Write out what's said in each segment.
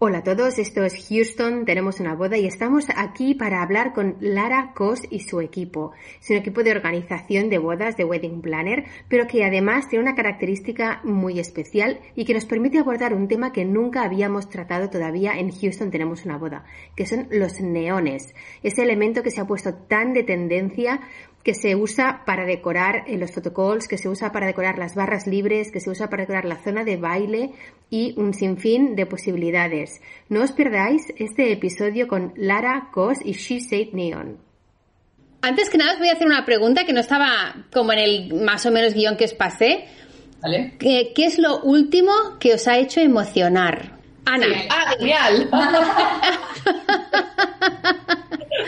Hola a todos, esto es Houston, tenemos una boda y estamos aquí para hablar con Lara Cos y su equipo. Es un equipo de organización de bodas, de wedding planner, pero que además tiene una característica muy especial y que nos permite abordar un tema que nunca habíamos tratado todavía en Houston tenemos una boda, que son los neones. Ese elemento que se ha puesto tan de tendencia que se usa para decorar en los photocalls, que se usa para decorar las barras libres, que se usa para decorar la zona de baile y un sinfín de posibilidades. No os perdáis este episodio con Lara Cos y She Said Neon. Antes que nada os voy a hacer una pregunta que no estaba como en el más o menos guion que os pasé. ¿Vale? ¿Qué, qué es lo último que os ha hecho emocionar? Ana. Ah, genial.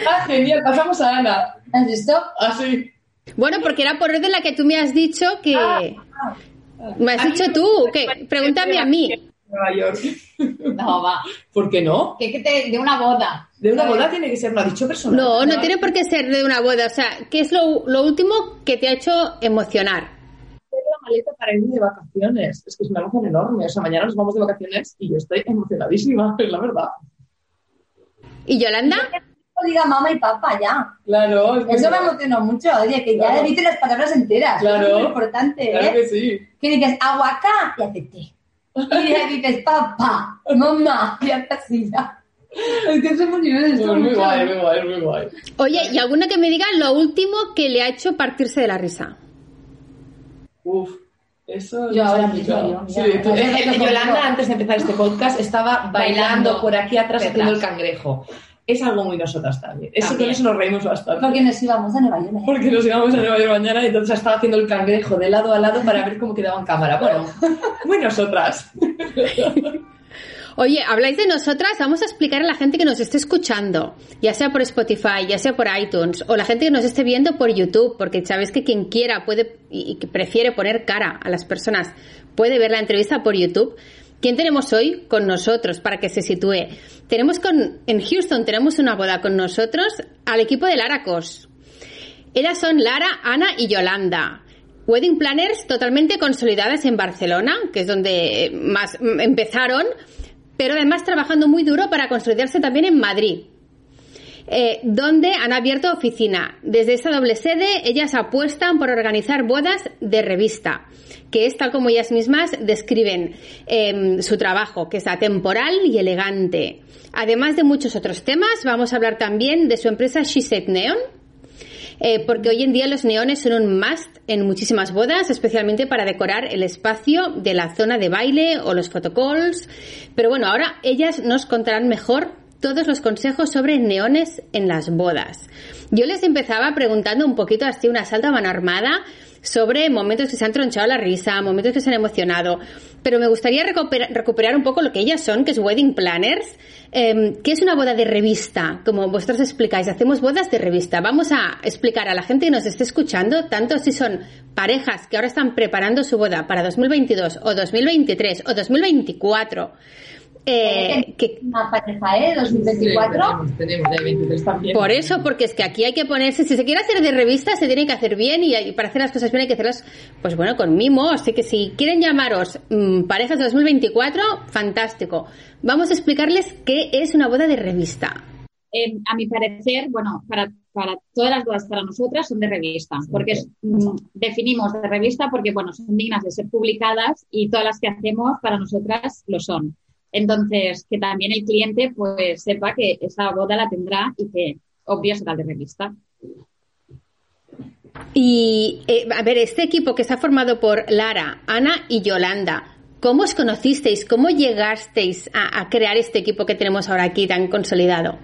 ah, genial. Pasamos a Ana. ¿Has visto? Ah, sí. Bueno, porque era por orden la que tú me has dicho que... Ah, Me has dicho tú, que pregúntame a mí. Nueva York. No, va. ¿Por qué no? Que, que te, de una boda. De una boda tiene que ser, lo ha dicho personal. No, no tiene por qué ser de una boda. O sea, ¿qué es lo, lo último que te ha hecho emocionar? Tengo la maleta para irme de vacaciones. Es que es una emoción enorme. O sea, mañana nos vamos de vacaciones y yo estoy emocionadísima, es la verdad. ¿Y Yolanda? Diga mamá y papá ya. Claro, es Eso me emocionó mucho. Oye, que ya Claro. dices las palabras enteras. Claro. Eso es muy importante, Claro ¿eh? que sí. Que dices aguacá y hace té. Y ya dices papá, mamá y hace así ya. Es que eso es muy Es muy guay, muy guay, muy guay. Oye, y alguna que me diga lo último que le ha hecho partirse de la risa. Uf, eso Yo ahora mismo, Sí, eh, eh, que Yolanda, antes de empezar este podcast, estaba bailando, Bailando por aquí atrás haciendo el cangrejo. Es algo muy nosotras también. Eso También. con eso nos reímos bastante. Porque nos íbamos a Nueva York. ¿eh? Porque nos íbamos a Nueva York mañana y entonces estaba haciendo el cangrejo de lado a lado para ver cómo quedaba en cámara. Bueno, muy nosotras. Oye, habláis de nosotras, vamos a explicar a la gente que nos esté escuchando, ya sea por Spotify, ya sea por iTunes, o la gente que nos esté viendo por YouTube, porque sabéis que quien quiera puede y y que prefiere poner cara a las personas puede ver la entrevista por YouTube. ¿Quién tenemos hoy con nosotros para que se sitúe? Tenemos con, en Houston tenemos una boda con nosotros al equipo de Lara Cos. Ellas son Lara, Ana y Yolanda. Wedding planners totalmente consolidadas en Barcelona, que es donde eh, más mm, empezaron, pero además trabajando muy duro para consolidarse también en Madrid, eh, donde han abierto oficina. Desde esta doble sede, ellas apuestan por organizar bodas de revista, que es tal como ellas mismas describen em, su trabajo, que es atemporal y elegante. Además de muchos otros temas, vamos a hablar también de su empresa She Said Neon, eh, porque hoy en día los neones son un must en muchísimas bodas, especialmente para decorar el espacio de la zona de baile o los photocalls. Pero bueno, ahora ellas nos contarán mejor todos los consejos sobre neones en las bodas. Yo les empezaba preguntando un poquito así una salta mano armada sobre momentos que se han tronchado la risa, momentos que se han emocionado, pero me gustaría recuperar, un poco lo que ellas son, que es wedding planners, eh, que es una boda de revista, como vosotros explicáis, hacemos bodas de revista. Vamos a explicar a la gente que nos esté escuchando, tanto si son parejas que ahora están preparando su boda para 2022 o 2023 o 2024, eh, que, Una pareja, ¿eh? 2024. tenemos, tenemos de 23 también. por eso, porque es que aquí hay que ponerse, si se quiere hacer de revista, se tiene que hacer bien y, y para hacer las cosas bien hay que hacerlas, pues bueno, con mimo. Así que si quieren llamaros mm, parejas de 2024, fantástico. Vamos a explicarles qué es una boda de revista. eh, a mi parecer, bueno, para, para todas las bodas para nosotras son de revista, porque es, mm, definimos de revista porque, bueno, son dignas de ser publicadas y todas las que hacemos para nosotras lo son. Entonces, que también el cliente pues sepa que esa boda la tendrá y que obvio será de revista. Y, eh, a ver, este equipo que está formado por Lara, Ana y Yolanda, ¿cómo os conocisteis? ¿Cómo llegasteis a, a crear este equipo que tenemos ahora aquí tan consolidado?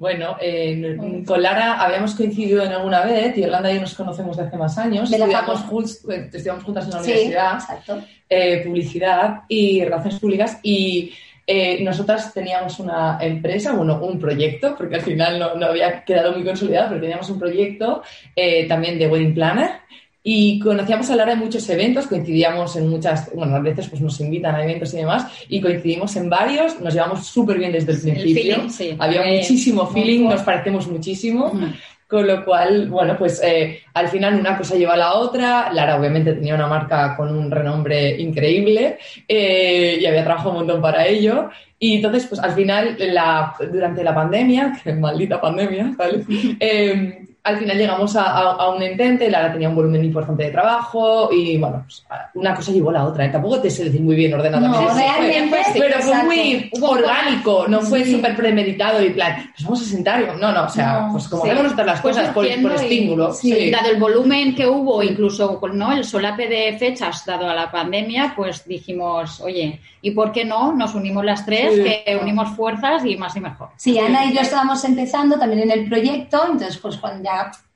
Bueno, eh, con Lara habíamos coincidido en alguna vez y Yolanda y yo nos conocemos de hace más años. Estudiamos, jus- eh, estudiamos juntas en la Sí, universidad. exacto. eh, publicidad y relaciones públicas y eh, nosotras teníamos una empresa, bueno, un proyecto, porque al final no, no había quedado muy consolidado, pero teníamos un proyecto eh, también de Wedding Planner y conocíamos a Lara en muchos eventos, coincidíamos en muchas, bueno, a veces pues nos invitan a eventos y demás y coincidimos en varios, nos llevamos súper bien desde el principio, feeling, sí. había Eh, muchísimo feeling, nos parecemos muchísimo. Con lo cual, bueno, pues eh, al final una cosa lleva a la otra. Lara obviamente tenía una marca con un renombre increíble eh, y había trabajado un montón para ello. Y entonces, pues al final, la, durante la pandemia, que maldita pandemia, ¿vale? Eh, al final llegamos a, a, a, un entente, Lara tenía un volumen importante de trabajo y bueno, pues, una cosa llevó a la otra. ¿eh? Tampoco te sé decir muy bien ordenadamente. No, realmente, fue, pero fue muy orgánico, no fue sí. súper premeditado y plan, pues vamos a sentar. No, no, o sea, no, pues como sí. hacemos las cosas por, por, estímulo. Y, sí. Dado el volumen que hubo, incluso ¿no? el solape de fechas dado a la pandemia, pues dijimos, oye, ¿y por qué no? Nos unimos las tres, que unimos fuerzas y más y mejor. Sí, Ana y yo estábamos empezando también en el proyecto, entonces pues cuando ya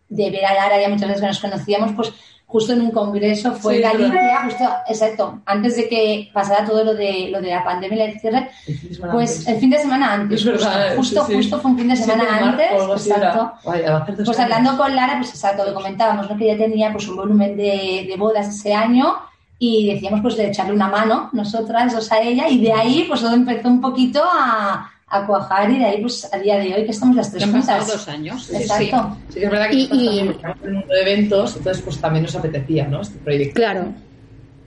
de ver a Lara ya muchas veces que nos conocíamos, pues justo en un congreso fue sí, Galicia, justo, exacto, antes de que pasara todo lo de lo de la pandemia y el cierre, pues el fin de semana antes, es verdad, justo, sí, justo fue un fin de semana antes, exacto. Vaya, pues hablando con Lara, pues exacto, lo comentábamos, ¿no? que ya tenía pues un volumen de, de bodas ese año y decíamos pues de echarle una mano nosotras dos a ella y de ahí pues todo empezó un poquito a a cuajar y de ahí pues a día de hoy que estamos las tres Han juntas. pasado dos años. Exacto. Sí, sí es verdad que y, y... en el mundo de eventos, entonces pues también nos apetecía, ¿no? Este proyecto. Claro.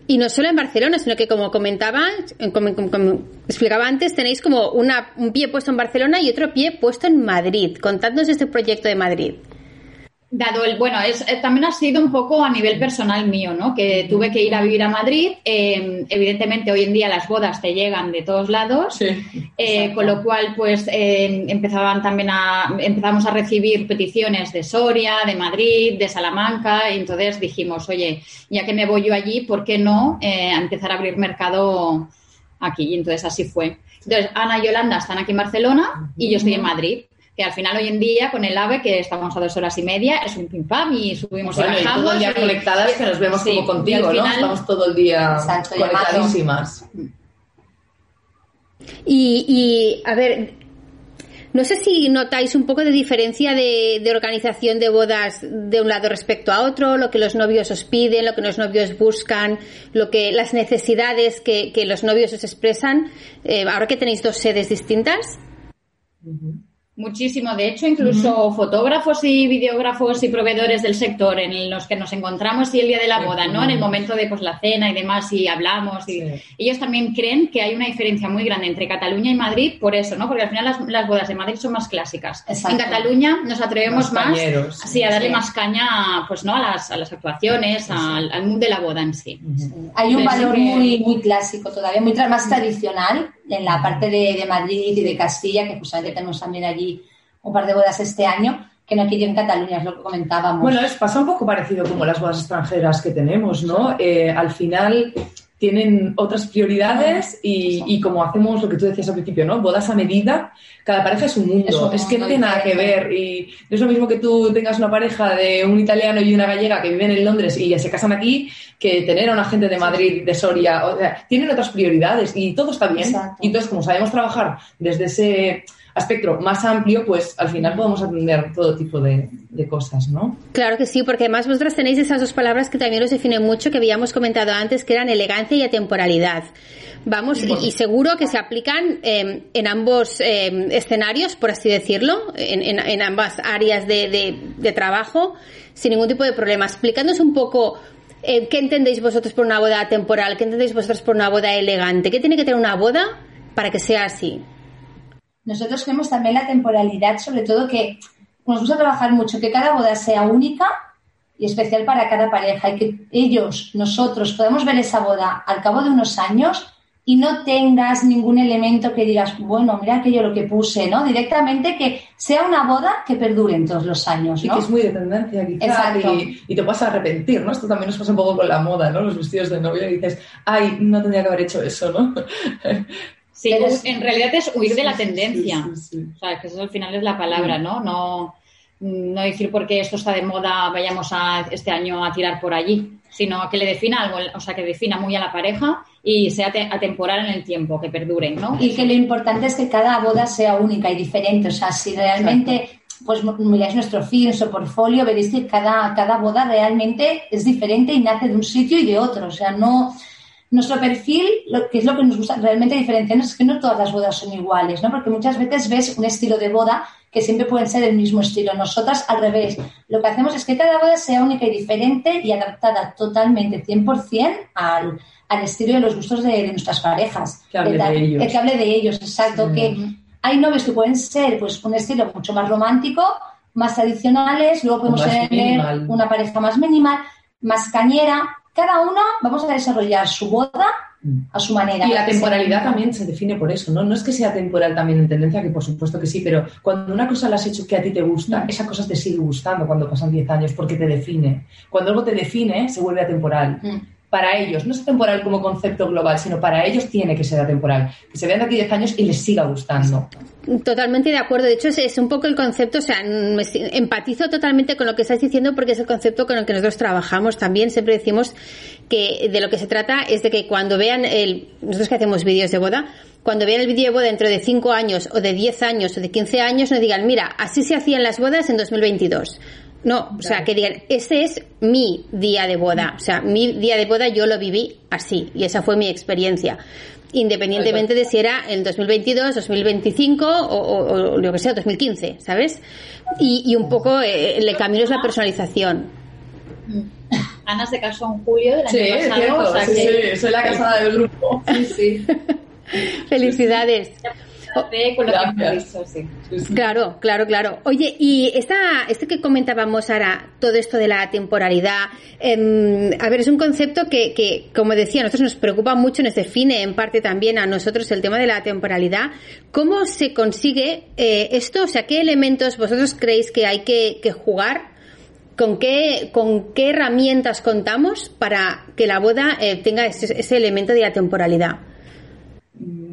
Y no solo en Barcelona, sino que como comentaba, como, como, como explicaba antes, tenéis como una, un pie puesto en Barcelona y otro pie puesto en Madrid. Contadnos este proyecto de Madrid. Dado el, bueno, es, eh, también ha sido un poco a nivel personal mío, ¿no? Que tuve que ir a vivir a Madrid. Eh, evidentemente, hoy en día las bodas te llegan de todos lados, sí, eh, con lo cual, pues, empezaban también a, empezamos a recibir peticiones de Soria, de Madrid, de Salamanca, y entonces dijimos, oye, ya que me voy yo allí, ¿por qué no empezar a abrir mercado aquí? Y entonces así fue. Entonces, Ana y Yolanda están aquí en Barcelona y yo estoy en Madrid que al final hoy en día con el AVE, que estamos a dos horas y media, es un pim pam y subimos bueno, y bajamos. Y todo el día y, conectadas que nos vemos sí, como contigo, ¿no? Estamos todo el día Exacto, conectadísimas. Y, y, a ver, no sé si notáis un poco de diferencia de, de, organización de bodas de un lado respecto a otro, lo que los novios os piden, lo que los novios buscan, lo que las necesidades que, que los novios os expresan, eh, ahora que tenéis dos sedes distintas. Uh -huh. Muchísimo. De hecho, incluso uh -huh. fotógrafos y videógrafos y proveedores del sector en los que nos encontramos y el día de la boda, ¿no? En el momento de pues, la cena y demás y hablamos. Y sí. Ellos también creen que hay una diferencia muy grande entre Cataluña y Madrid por eso, ¿no? Porque al final las, las bodas de Madrid son más clásicas. Exacto. En Cataluña nos atrevemos más, más sí, a darle sí. más caña pues, ¿no? a, las, a las actuaciones, sí. al, al, mood de la boda en sí. Hay un valor que... muy, muy clásico todavía, muy más tradicional en la parte de, de, Madrid y de Castilla, que justamente tenemos también allí un par de bodas este año, que no aquí en Cataluña, es lo que comentábamos. Bueno, es, pasa un poco parecido como las bodas extranjeras que tenemos, ¿no? Eh, al final tienen otras prioridades y, y, como hacemos lo que tú decías al principio, ¿no? Bodas a medida, cada pareja es un mundo, es, que no tiene nada que ver y no es lo mismo que tú tengas una pareja de un italiano y una gallega que viven en Londres y ya se casan aquí que tener a una gente de Madrid, de Soria, o sea, tienen otras prioridades y todo está bien. Exacto. Y entonces, como sabemos trabajar desde ese aspecto más amplio, pues al final podemos atender todo tipo de, cosas, ¿no? Claro que sí, porque además vosotras tenéis esas dos palabras que también os definen mucho, que habíamos comentado antes, que eran elegancia y atemporalidad. Vamos, y, seguro que se aplican eh, en ambos eh, escenarios, por así decirlo, en, ambas áreas de, de, trabajo, sin ningún tipo de problema. Explicándonos un poco eh, qué entendéis vosotros por una boda temporal, qué entendéis vosotros por una boda elegante, qué tiene que tener una boda para que sea así. Nosotros vemos también la temporalidad, sobre todo que nos gusta trabajar mucho, que cada boda sea única y especial para cada pareja y que ellos, nosotros, podamos ver esa boda al cabo de unos años y no tengas ningún elemento que digas, bueno, mira aquello lo que puse, ¿no? Directamente que sea una boda que perdure en todos los años, ¿no? Y que es muy de tendencia, quizás, Exacto. y, y, te vas a arrepentir, ¿no? Esto también nos pasa un poco con la moda, ¿no? Los vestidos de novia y dices, ay, no tendría que haber hecho eso, ¿no? Sí, es, en realidad es huir de la tendencia. O sea, que eso al final es la palabra, ¿no? No, no decir porque esto está de moda, vayamos a este año a tirar por allí, sino que le defina algo, o sea, que defina muy a la pareja y sea atemporal en el tiempo, que perdure, ¿no? Y que lo importante es que cada boda sea única y diferente. O sea, si realmente Exacto pues miráis nuestro feed, nuestro portfolio, veréis que cada, cada boda realmente es diferente y nace de un sitio y de otro. O sea, no, nuestro perfil, lo que es lo que nos gusta realmente diferenciarnos, es que no todas las bodas son iguales, ¿no? Porque muchas veces ves un estilo de boda que que siempre pueden ser el mismo estilo. Nosotras, al revés, lo que hacemos es que cada boda sea única y diferente y adaptada totalmente 100% al, al estilo de los gustos de, nuestras parejas. Que hable de, ellos. Que hable de ellos, exacto. Que hay novios que pueden ser pues un estilo mucho más romántico, más tradicionales, luego podemos tener una pareja más minimal, más cañera. Cada uno vamos a desarrollar su boda a su manera. Y la temporalidad también se define por eso, ¿no? No es que sea temporal también en tendencia, que por supuesto que sí, pero cuando una cosa la has hecho que a ti te gusta, mm. esa cosa te sigue gustando cuando pasan 10 años porque te define. Cuando algo te define, se vuelve atemporal. Mm para ellos, no es temporal como concepto global, sino para ellos tiene que ser atemporal. Que se vean de aquí 10 años y les siga gustando. Totalmente de acuerdo. De hecho, es, un poco el concepto, o sea, empatizo totalmente con lo que estás diciendo porque es el concepto con el que nosotros trabajamos también. Siempre decimos que de lo que se trata es de que cuando vean el, nosotros que hacemos vídeos de boda, cuando vean el vídeo de boda dentro de 5 años o de 10 años o de 15 años, no digan, mira, así se hacían las bodas en 2022 no, o sea, que digan, ese es mi día de boda. O sea, mi día de boda yo lo viví así y esa fue mi experiencia. Independientemente de si era en 2022, 2025 o, o, lo que sea, 2015, ¿sabes? Y, un poco eh, el camino es la personalización. Ana se casó en julio del año pasado. sí, sí, soy la casada del grupo. Sí, sí. Felicidades. Claro, claro, claro. Oye, y esta, este que comentábamos ahora, todo esto de la temporalidad, em, a ver, es un concepto que, que, como decía, a nosotros nos preocupa mucho, nos define en parte también a nosotros el tema de la temporalidad. ¿Cómo se consigue eh, esto? O sea, ¿qué elementos vosotros creéis que hay que, jugar? ¿Con qué, ¿Con qué herramientas contamos para que la boda eh, tenga ese, elemento de la temporalidad?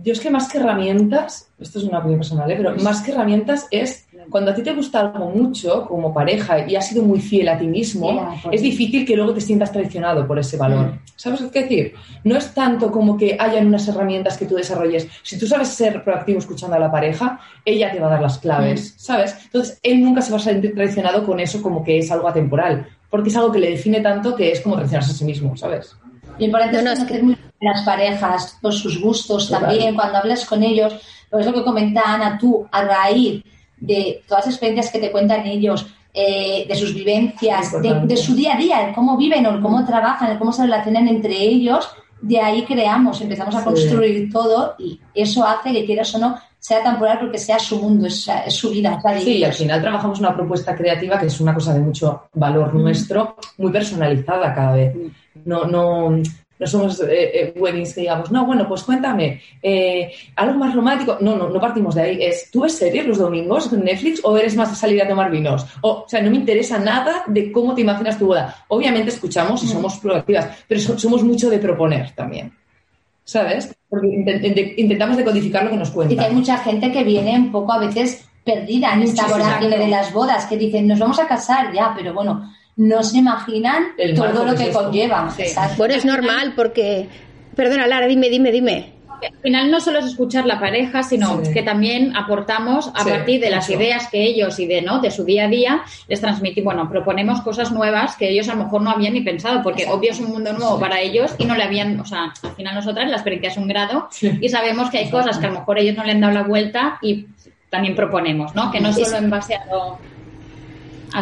Yo es que más que herramientas, esto es una opinión personal, ¿eh? pero más que herramientas es cuando a ti te gusta algo mucho como pareja y has sido muy fiel a ti mismo, es difícil que luego te sientas traicionado por ese valor. Mm. ¿Sabes qué decir? No es tanto como que hayan unas herramientas que tú desarrolles. Si tú sabes ser proactivo escuchando a la pareja, ella te va a dar las claves, mm. ¿sabes? Entonces, él nunca se va a sentir traicionado con eso como que es algo atemporal, porque es algo que le define tanto que es como traicionarse a sí mismo, ¿sabes? Y importante no, es que las parejas, por sus gustos también, cuando hablas con ellos, por eso que comenta Ana, tú, a raíz de todas las experiencias que te cuentan ellos, eh, de sus vivencias, de, su día a día, el cómo viven o el cómo trabajan, el cómo se relacionan entre ellos, de ahí creamos, empezamos a construir todo y eso hace que quieras o no sea temporal porque sea su mundo, es, su vida. sí, y al final trabajamos una propuesta creativa que es una cosa de mucho valor mm. nuestro, muy personalizada cada vez. No, no, no somos eh, eh, weddings que digamos, no, bueno, pues cuéntame, eh, algo más romántico. No, no, no partimos de ahí. Es, ¿tú ves series los domingos en Netflix o eres más de salir a tomar vinos? O, sea, no me interesa nada de cómo te imaginas tu boda. Obviamente escuchamos y somos proactivas, pero somos mucho de proponer también. ¿Sabes? Porque intentamos decodificar lo que nos cuentan. Y que hay mucha gente que viene un poco a veces perdida en esta vorágine de las bodas, que dicen, nos vamos a casar ya, pero bueno, no se imaginan todo lo que, conlleva. Bueno, es normal porque... Perdona, Lara, dime, dime, dime. Al final no solo es escuchar la pareja, sino que también aportamos a partir de las ideas que ellos y de no de su día a día les transmitimos, bueno, proponemos cosas nuevas que ellos a lo mejor no habían ni pensado, porque obvio es un mundo nuevo para ellos y no le habían, o sea, al final nosotras la experiencia es un grado y sabemos que hay cosas que a lo mejor ellos no le han dado la vuelta y también proponemos, ¿no? Que no solo en base a lo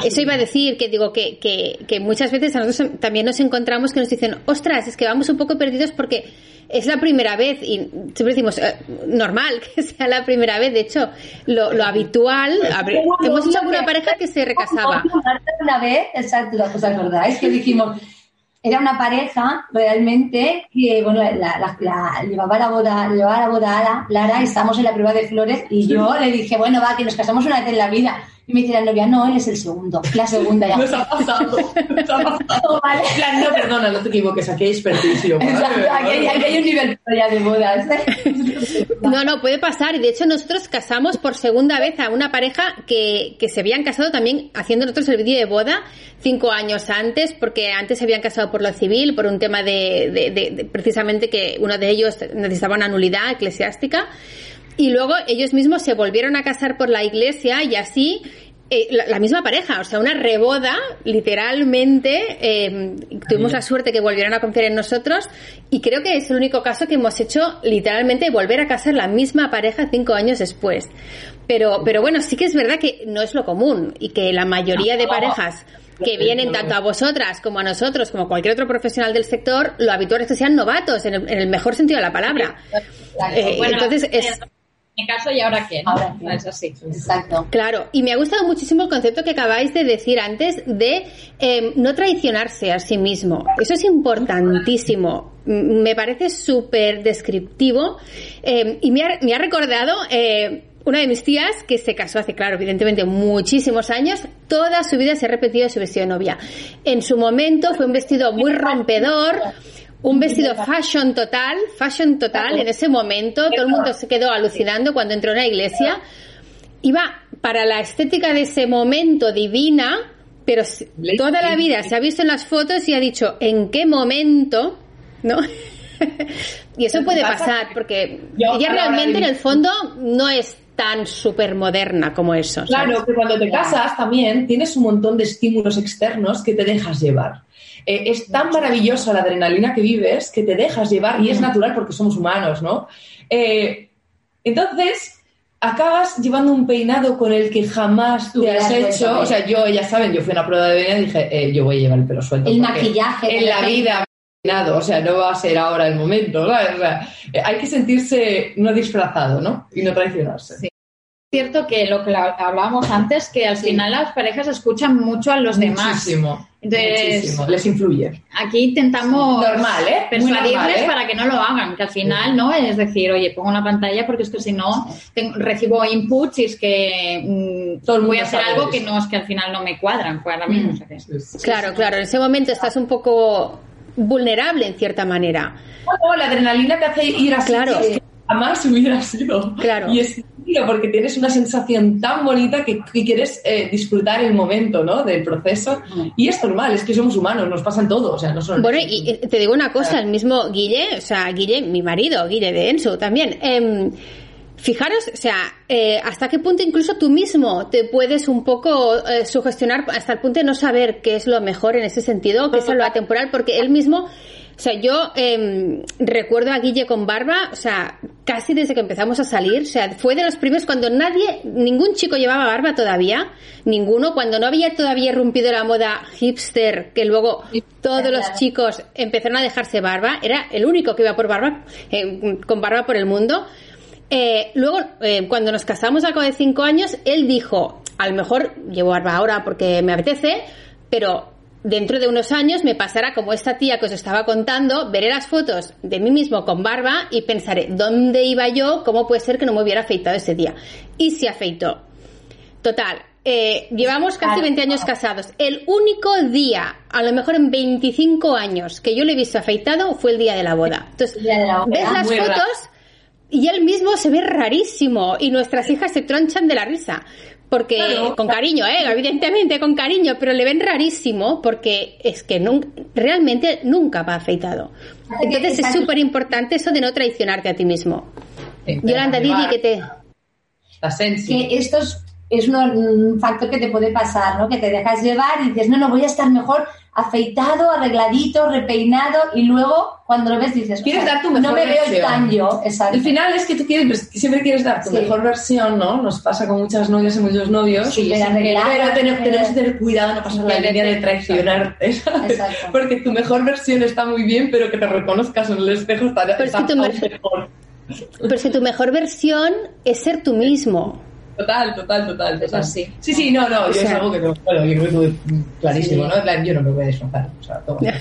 eso iba a decir, que digo que, que, muchas veces a nosotros también nos encontramos que nos dicen, ostras, es que vamos un poco perdidos porque es la primera vez y siempre decimos, eh, normal que sea la primera vez. De hecho, lo, lo habitual, hemos hecho alguna pareja que se recasaba. Una vez, exacto, ¿os acordáis? Que dijimos, era una pareja realmente que, bueno, la, la, llevaba la boda, llevaba la boda a Lara, Lara, y estábamos en la prueba de flores y yo le dije, bueno, va, que nos casamos una vez en la vida. Y me dice la novia, no, él es el segundo, la segunda ya. Nos ha pasado, nos ha pasado. vale. no, perdona, no te equivoques, aquí hay experticio. Exacto, aquí, hay un nivel ya de bodas. No, no, puede pasar. Y de hecho nosotros casamos por segunda vez a una pareja que, que se habían casado también haciendo nosotros el vídeo de boda cinco años antes, porque antes se habían casado por lo civil, por un tema de, de, de precisamente que uno de ellos necesitaba una nulidad eclesiástica. Y luego ellos mismos se volvieron a casar por la iglesia y así eh, la, la misma pareja, o sea, una reboda, literalmente. eh, tuvimos la suerte que volvieron a confiar en nosotros y creo que es el único caso que hemos hecho literalmente volver a casar la misma pareja cinco años después. Pero, pero bueno, sí que es verdad que no es lo común y que la mayoría de parejas que vienen tanto a vosotras como a nosotros, como cualquier otro profesional del sector, lo habitual es que sean novatos, en el, en el mejor sentido de la palabra. Eh, entonces, es, mi caso y ahora qué, ¿no? Ahora qué. Es así. Exacto. Claro, y me ha gustado muchísimo el concepto que acabáis de decir antes de eh, no traicionarse a sí mismo. Eso es importantísimo. Me parece súper descriptivo eh, y me ha, me ha recordado eh, una de mis tías que se casó hace, claro, evidentemente muchísimos años. Toda su vida se ha repetido su vestido de novia. En su momento fue un vestido muy rompedor. Un vestido fashion total, fashion total en ese momento. Todo el mundo se quedó alucinando cuando entró en la iglesia iba para la estética de ese momento divina, pero toda la vida se ha visto en las fotos y ha dicho en qué momento, ¿no? y eso puede pasar porque ella realmente en el fondo no es tan súper moderna como eso. ¿sabes? Claro, que cuando te casas también tienes un montón de estímulos externos que te dejas llevar. Eh, es tan maravillosa la adrenalina que vives que te dejas llevar y es natural porque somos humanos, ¿no? Eh, entonces, acabas llevando un peinado con el que jamás te Hubieras has hecho. O sea, yo, ya saben, yo fui a una prueba de venida y dije, eh, yo voy a llevar el pelo suelto. El maquillaje, En la vida peinado, o sea, no va a ser ahora el momento, ¿sabes? O sea, hay que sentirse no disfrazado, ¿no? Y no traicionarse. Sí. Cierto que lo que hablábamos antes, que al Sí. final las parejas escuchan mucho a los demás. Muchísimo. Entonces- muchísimo. Les influye. Aquí intentamos Normal, ¿eh? Persuadirles normal, ¿eh? para que no lo hagan, que al final, ¿no? Es decir, oye, pongo una pantalla porque es que si no tengo- recibo inputs y es que mm, Todo el voy a hacer algo eso. que no es que al final no me cuadran, pues ahora mismo. o sea que- Claro, claro, en ese momento estás un poco vulnerable en cierta manera. No, la adrenalina te hace ir a Claro. sitios que jamás hubiera sido. Claro. Y es porque tienes una sensación tan bonita que, que quieres eh, disfrutar el momento, ¿no? Del proceso. Y es normal, es que somos humanos, nos pasan todo, o sea, no solo Bueno, y te digo una cosa, el mismo Guille, o sea, Guille, mi marido, Guille de Enso también. em, fijaros, o sea, eh, hasta qué punto incluso tú mismo te puedes un poco eh, sugestionar hasta el punto de no saber qué es lo mejor en ese sentido, qué es lo atemporal, porque él mismo, o sea, yo em, recuerdo a Guille con barba, o sea, casi desde que empezamos a salir, o sea, fue de los primeros cuando nadie, ningún chico llevaba barba todavía, ninguno, cuando no había todavía irrumpido la moda hipster, que luego todos los chicos empezaron a dejarse barba, era el único que iba por barba, eh, con barba por el mundo. Eh, luego, eh, cuando nos casamos al cabo de cinco años, él dijo, a lo mejor llevo barba ahora porque me apetece, pero dentro de unos años me pasará como esta tía que os estaba contando, veré las fotos de mí mismo con barba y pensaré, ¿dónde iba yo? ¿Cómo puede ser que no me hubiera afeitado ese día? Y se afeitó. Total, eh, llevamos casi 20 años casados. El único día, a lo mejor en 25 años, que yo le he visto afeitado fue el día de la boda. Entonces, la boda. ves las Muy fotos raro. y él mismo se ve rarísimo y nuestras hijas se tronchan de la risa. Porque, Claro. con cariño, ¿eh? evidentemente con cariño, pero le ven rarísimo porque es que nun- realmente nunca va afeitado. Entonces es súper importante eso de no traicionarte a ti mismo. Sí, Yolanda, Didi, llevar que te... La sensi. que esto es, es un, un factor que te puede pasar, ¿no? Que te dejas llevar y dices, no, no, voy a estar mejor afeitado, arregladito, repeinado y luego cuando lo ves dices, Quieres "O sea, dar tu mejor no me veo tan yo, exacto. Al final es que tú quieres, pues, siempre quieres dar tu Sí. mejor versión, ¿no? Nos pasa con muchas novias y muchos novios. Sí, pero tenemos, pero- que tener cuidado, no pasar la línea de traicionarte, ¿sabes? Exacto. Porque tu mejor versión está muy bien, pero que te reconozcas en el espejo está, Pero es que tu mejor. Pero si tu mejor versión es ser tú mismo. Total, total, total. total. así. Sí, sí, no, no, yo sea- es algo que tengo, bueno, yo creo que tuve clarísimo, Sí. ¿no? En plan, Yo no me voy a disfrazar, o sea, todo claro.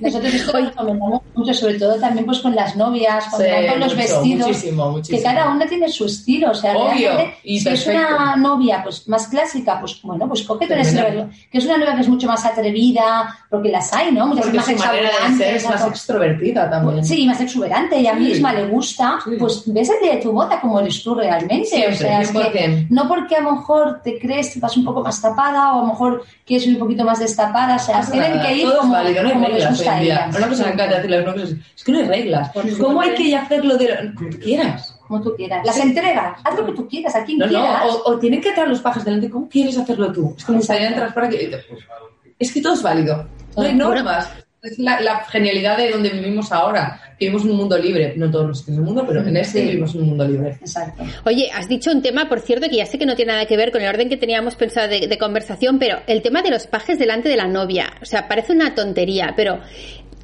Nosotros esto lo comentamos mucho, sobre todo también pues con las novias, cuando Sí, van con los mucho, vestidos, muchísimo, muchísimo. que cada una tiene su estilo, o sea, Obvio, y si es perfecto. una novia pues más clásica, pues bueno, pues un Fenomenal. estilo, que es una novia que es mucho más atrevida, porque las hay, ¿no? Muchas Porque más exuberantes, es más extrovertida también. Sí, más exuberante, ella Sí. misma le gusta, Sí. pues ves el día de tu boda como eres tú realmente. Siempre, o sea, es que 100%. no porque a lo mejor te crees que vas un poco más tapada o a lo mejor quieres ir un poquito más destapada, o sea, tienen que ir es como, válido, no como gusta hoy a en día. ellas. Una cosa que me los novios es, que no hay reglas. ¿Cómo hay que hacerlo de lo- como tú quieras? Como tú quieras. Las entregas, haz lo que tú quieras, a quien No, no, quieras. o, o tienen que estar los pajes delante. ¿Cómo quieres hacerlo tú? Es como estaría entrar para que. Es que todo es válido. No hay normas. Es la, la genialidad de donde vivimos ahora. Vivimos en un mundo libre. No todos los sitios del mundo, pero en este Sí. vivimos en un mundo libre. Exacto. Oye, has dicho un tema, por cierto, que ya sé que no tiene nada que ver con el orden que teníamos pensado de, de conversación, pero el tema de los pajes delante de la novia. O sea, parece una tontería, pero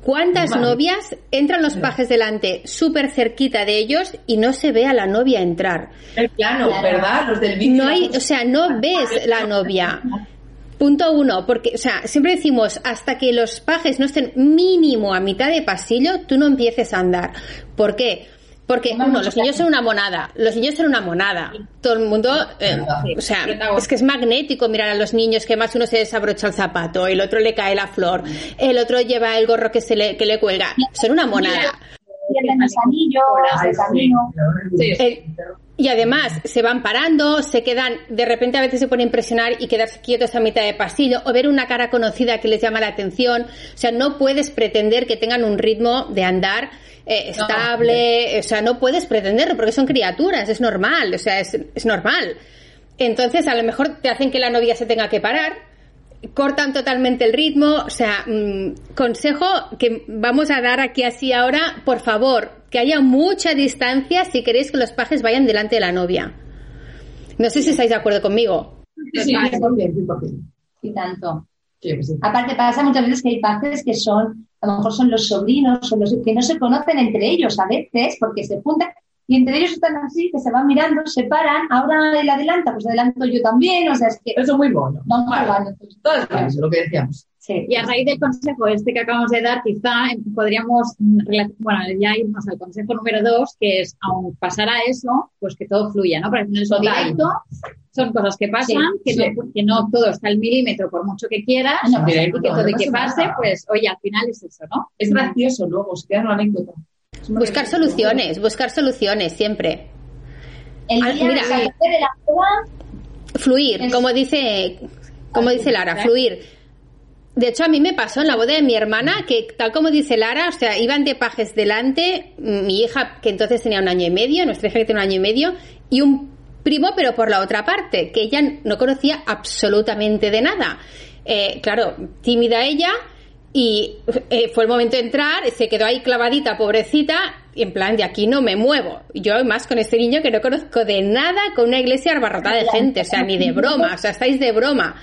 ¿cuántas novias entran los pajes delante súper cerquita de ellos y no se ve a la novia entrar? El plano. ¿verdad? Los del vídeo. No hay, o sea, no ves la novia. Punto uno, porque, o sea, siempre decimos, hasta que los pajes no estén mínimo a mitad de pasillo, tú no empieces a andar. ¿Por qué? Porque, uno, los niños son una monada, los niños son una monada. Todo el mundo, eh, o sea, es que es magnético mirar a los niños, que más uno se desabrocha el zapato, el otro le cae la flor, el otro lleva el gorro que se le, que le cuelga. Son una monada. Pierden los anillos, Ay, el sí. camino. Y además se van parando, se quedan, de repente a veces se pone a impresionar y quedarse quietos a mitad de pasillo o ver una cara conocida que les llama la atención. O sea, no puedes pretender que tengan un ritmo de andar eh, estable, o sea, no puedes pretenderlo porque son criaturas, es normal, o sea, es, es normal. Entonces, a lo mejor te hacen que la novia se tenga que parar, cortan totalmente el ritmo, o sea, mm, consejo que vamos a dar aquí así ahora, por favor, que haya mucha distancia si queréis que los pajes vayan delante de la novia. No sé si estáis de acuerdo conmigo. Sí, sí, 100%, 100%. Y tanto. Sí, sí. Aparte pasa muchas veces que hay pajes que son, a lo mejor son los sobrinos, son los que no se conocen entre ellos a veces, porque se juntan y entre ellos están así, que se van mirando, se paran, ahora él adelanta, pues adelanto yo también, o sea, es que Eso es muy mono. vamos Vale. jugando. entonces. Todo es falso, lo que decíamos. Sí. Y a raíz del consejo este que acabamos de dar, quizá podríamos, mm, bueno, ya irnos al consejo número dos, que es, aun pasara eso, pues que todo fluya, ¿no? Porque un Total. directo, son cosas que pasan, Sí, que, sí. No, que no todo está al milímetro por mucho que quieras, No pasa y que todo y no que pase, pues, oye, al final es eso, ¿no? Es gracioso luego, se queda una anécdota. Buscar soluciones, buscar soluciones siempre. El Ah, día mira, de la Fluir, Es- como dice, como dice Lara, fluir. De hecho, a mí me pasó en la boda de mi hermana que, tal como dice Lara, o sea, iban de pajes delante, mi hija, que entonces tenía un año y medio, nuestra hija que tenía un año y medio, y un primo, pero por la otra parte, que ella no conocía absolutamente de nada. Eh, claro, tímida ella, y eh, fue el momento de entrar, se quedó ahí clavadita, pobrecita, y en plan, de aquí no me muevo. Yo más con este niño que no conozco de nada, con una iglesia abarrotada de gente, o sea, ni de broma, o sea, estáis de broma.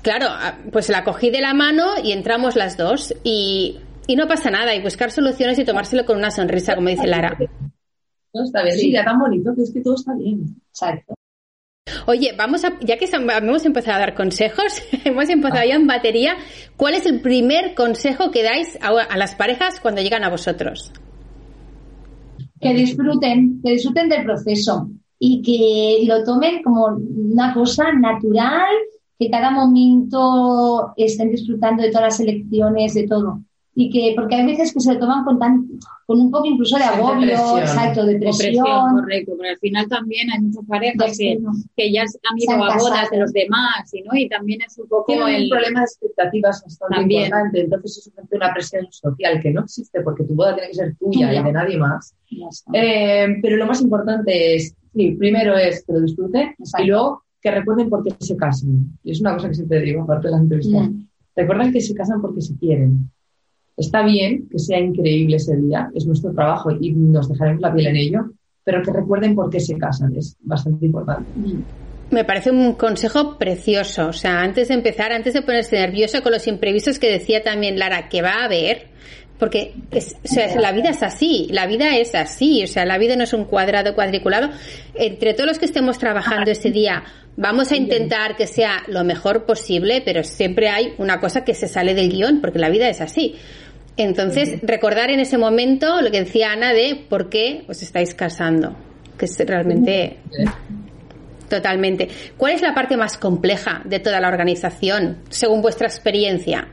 Claro, ah, pues la cogí de la mano y entramos las dos y, y no pasa nada, y buscar soluciones y tomárselo con una sonrisa, como dice Lara. Todo está bien. Sí, ya tan bonito que es que todo está bien. exacto. Oye, vamos a, ya que hemos empezado a dar consejos, hemos empezado ya en batería, ¿cuál es el primer consejo que dais a, a las parejas cuando llegan a vosotros? que disfruten, que disfruten del proceso y que lo tomen como una cosa natural, que cada momento estén disfrutando de todas las elecciones, de todo. Y que, porque hay veces que se lo toman con tan, con un poco incluso de agobio, depresión. exacto, Depresión, correcto, pero al final también hay muchas parejas que, que ya han ido a bodas de los demás, y, ¿no? Y también es un poco Tiene el... un problema de expectativas bastante También. importante. Entonces eso siente una presión social que no existe porque tu boda tiene que ser tuya y de nadie más. Eh, pero lo más importante es, sí, primero es que lo disfruten Exacto. y luego que recuerden por qué se casan. Y es una cosa que siempre digo, aparte de las entrevistas. Mm. Recuerden que se casan porque se quieren. Está bien que sea increíble ese día, es nuestro trabajo y nos dejaremos la piel en ello, pero que recuerden por qué se casan, es bastante importante. Me parece un consejo precioso. O sea, antes de empezar, antes de ponerse nervioso con los imprevistos que decía también Lara, que va a haber, porque es, o sea, la vida es así, la vida es así, o sea, la vida no es un cuadrado cuadriculado. Entre todos los que estemos trabajando ese día, vamos a intentar que sea lo mejor posible, pero siempre hay una cosa que se sale del guion, porque la vida es así. Entonces, recordar en ese momento lo que decía Ana de por qué os estáis casando, que es realmente Totalmente. ¿Cuál es la parte más compleja de toda la organización, según vuestra experiencia?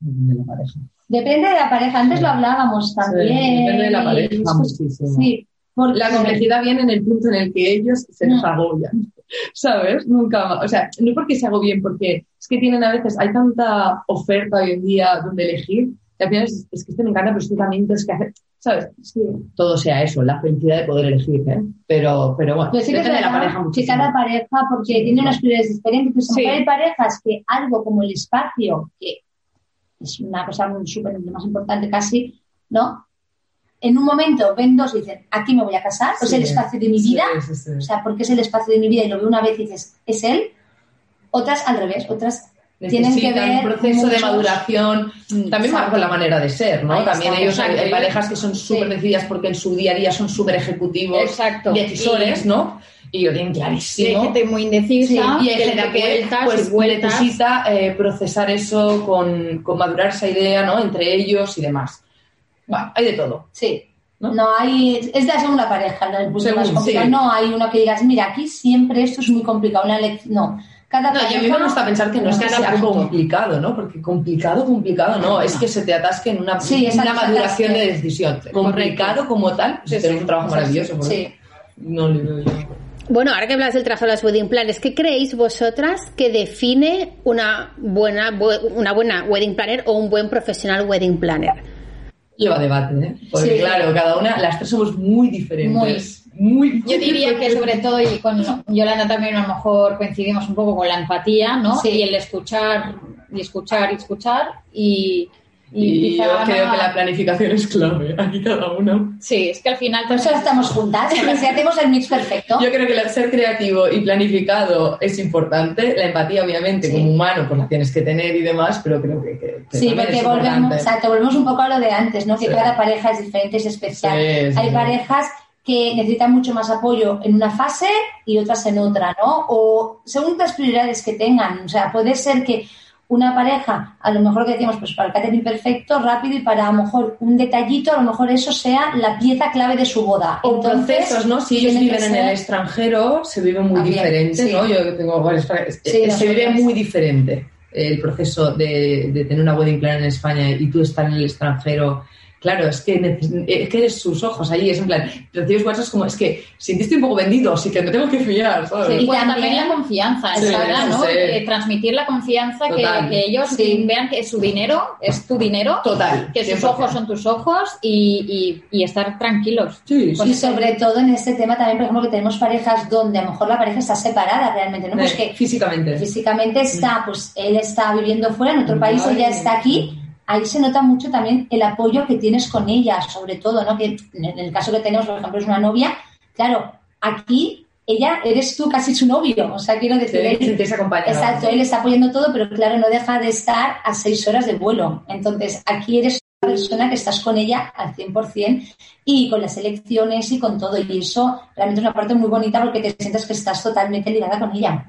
De la pareja. Depende de la pareja, antes lo hablábamos también. depende de la pareja, y- muchísimo. Sí, porque La complejidad viene en el punto en el que ellos se nos agobian, ¿sabes? Nunca más. O sea, no porque se agobien, porque es que tienen a veces, hay tanta oferta hoy en día donde elegir, que al final es, es que este me encanta, pero esto también tienes que hacer. ¿sabes? todo sea eso, la felicidad de poder elegir, ¿eh? Pero, pero bueno, sí depende de la pareja Sí, cada pareja, porque tiene unas prioridades diferentes. hay parejas que algo como el espacio, que es una cosa súper más importante casi, ¿no? En un momento ven dos y dicen, aquí me voy a casar, es el espacio de mi vida, o sea, porque es el espacio de mi vida y lo veo una vez y dices, es él. Otras al revés, otras tienen que ver un proceso de maduración mm, también con la manera de ser, ¿no? también ellos hay, parejas que son súper decididas porque en su día a día son súper ejecutivos, Exacto. decisores, ¿no? Y lo tienen clarísimo. Hay gente muy indecisa y hay gente que pues, necesita eh, procesar eso con, con, madurar esa idea, ¿no? Entre ellos y demás. Bueno, hay de todo. Sí. ¿No? hay, es de la segunda pareja, ¿no? El punto más complicado. No hay uno que digas, mira, aquí siempre esto es muy complicado, una lección. No, cada no, y a mí me gusta pensar que no es que sea complicado, ¿no? Porque complicado, complicado, no, es que se te atasque en una, una maduración de decisión. Complicado como tal, pues tenemos un trabajo maravilloso. Sí. No lo yo. Bueno, ahora que hablas del trabajo de las wedding planners, ¿qué creéis vosotras que define una buena, una buena wedding planner o un buen profesional wedding planner? Lleva debate, ¿eh? Porque claro, cada una, las tres somos muy diferentes. Muy, Yo diría que sobre todo, y con Yolanda también a lo mejor coincidimos un poco con la empatía, ¿no? Sí. Y el escuchar, y escuchar, y escuchar, y, y, yo creo que la planificación es clave, aquí cada uno. Sí, es que al final... Por eso estamos juntas, si hacemos el mix perfecto. Yo creo que el ser creativo y planificado es importante, la empatía obviamente como humano pues la tienes que tener y demás, pero creo que... sí, porque volvemos, o sea, te volvemos un poco a lo de antes, ¿no? Que cada pareja es diferente, es especial. Hay parejas que necesitan mucho más apoyo en una fase y otras en otra, ¿no? O según las prioridades que tengan. O sea, puede ser que una pareja, a lo mejor que decimos, pues para el catering perfecto, rápido y para a lo mejor un detallito, a lo mejor eso sea la pieza clave de su boda. O procesos, ¿no? Si ellos viven en el extranjero, se vive muy diferente, ¿no? Yo tengo varios... Se vive muy diferente el proceso de, de, tener una wedding plan en España y tú estar en el extranjero Claro, es que, es que eres sus ojos ahí, es en plan, recibes WhatsApp como, es que sentiste un poco vendido, así que me tengo que fiar, ¿sabes? Sí, y también la confianza, ¿verdad? ¿no? Eh, transmitir la confianza que, que, ellos vean que su dinero es tu dinero, Total, que sus ojos son tus ojos y, y, estar tranquilos. Sí, y sobre todo en este tema también, por ejemplo, que tenemos parejas donde a lo mejor la pareja está separada realmente, ¿no? Pues que físicamente. Físicamente está, pues él está viviendo fuera, en otro país, ella está aquí ahí se nota mucho también el apoyo que tienes con ella, sobre todo, ¿no? Que en el caso que tenemos, por ejemplo, es una novia, claro, aquí ella eres tú casi su novio, o sea, quiero decir, él, exacto, él está apoyando todo, pero claro, no deja de estar a seis horas de vuelo. Entonces, aquí eres persona que estás con ella al 100% y con las elecciones y con todo. Y eso realmente es una parte muy bonita porque te sientes que estás totalmente ligada con ella.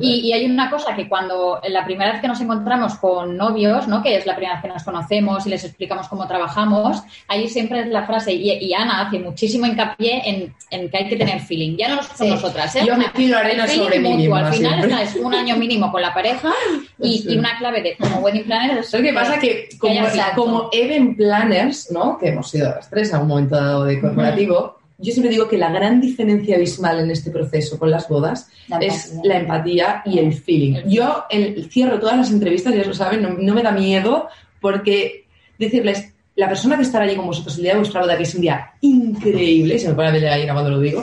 y, hay una cosa que cuando la primera vez que nos encontramos con novios, ¿no? que es la primera vez que nos conocemos y les explicamos cómo trabajamos, ahí siempre es la frase, y, Ana hace muchísimo hincapié en, en, que hay que tener feeling. Ya no con nosotras. ¿eh? Yo me tiro arena sobre mí misma, Al final es un año mínimo con la pareja y, una clave de como wedding planner es... Lo que pasa que como, como event planners, ¿no? que hemos sido las tres a un momento dado de corporativo, yo siempre digo que la gran diferencia abismal en este proceso con las bodas es la empatía y el feeling. Yo cierro todas las entrevistas, ya lo saben, no, me da miedo porque decirles, la persona que estará allí con vosotros el día de vuestra boda, que es un día increíble, se me pone a ver ahí cuando lo digo,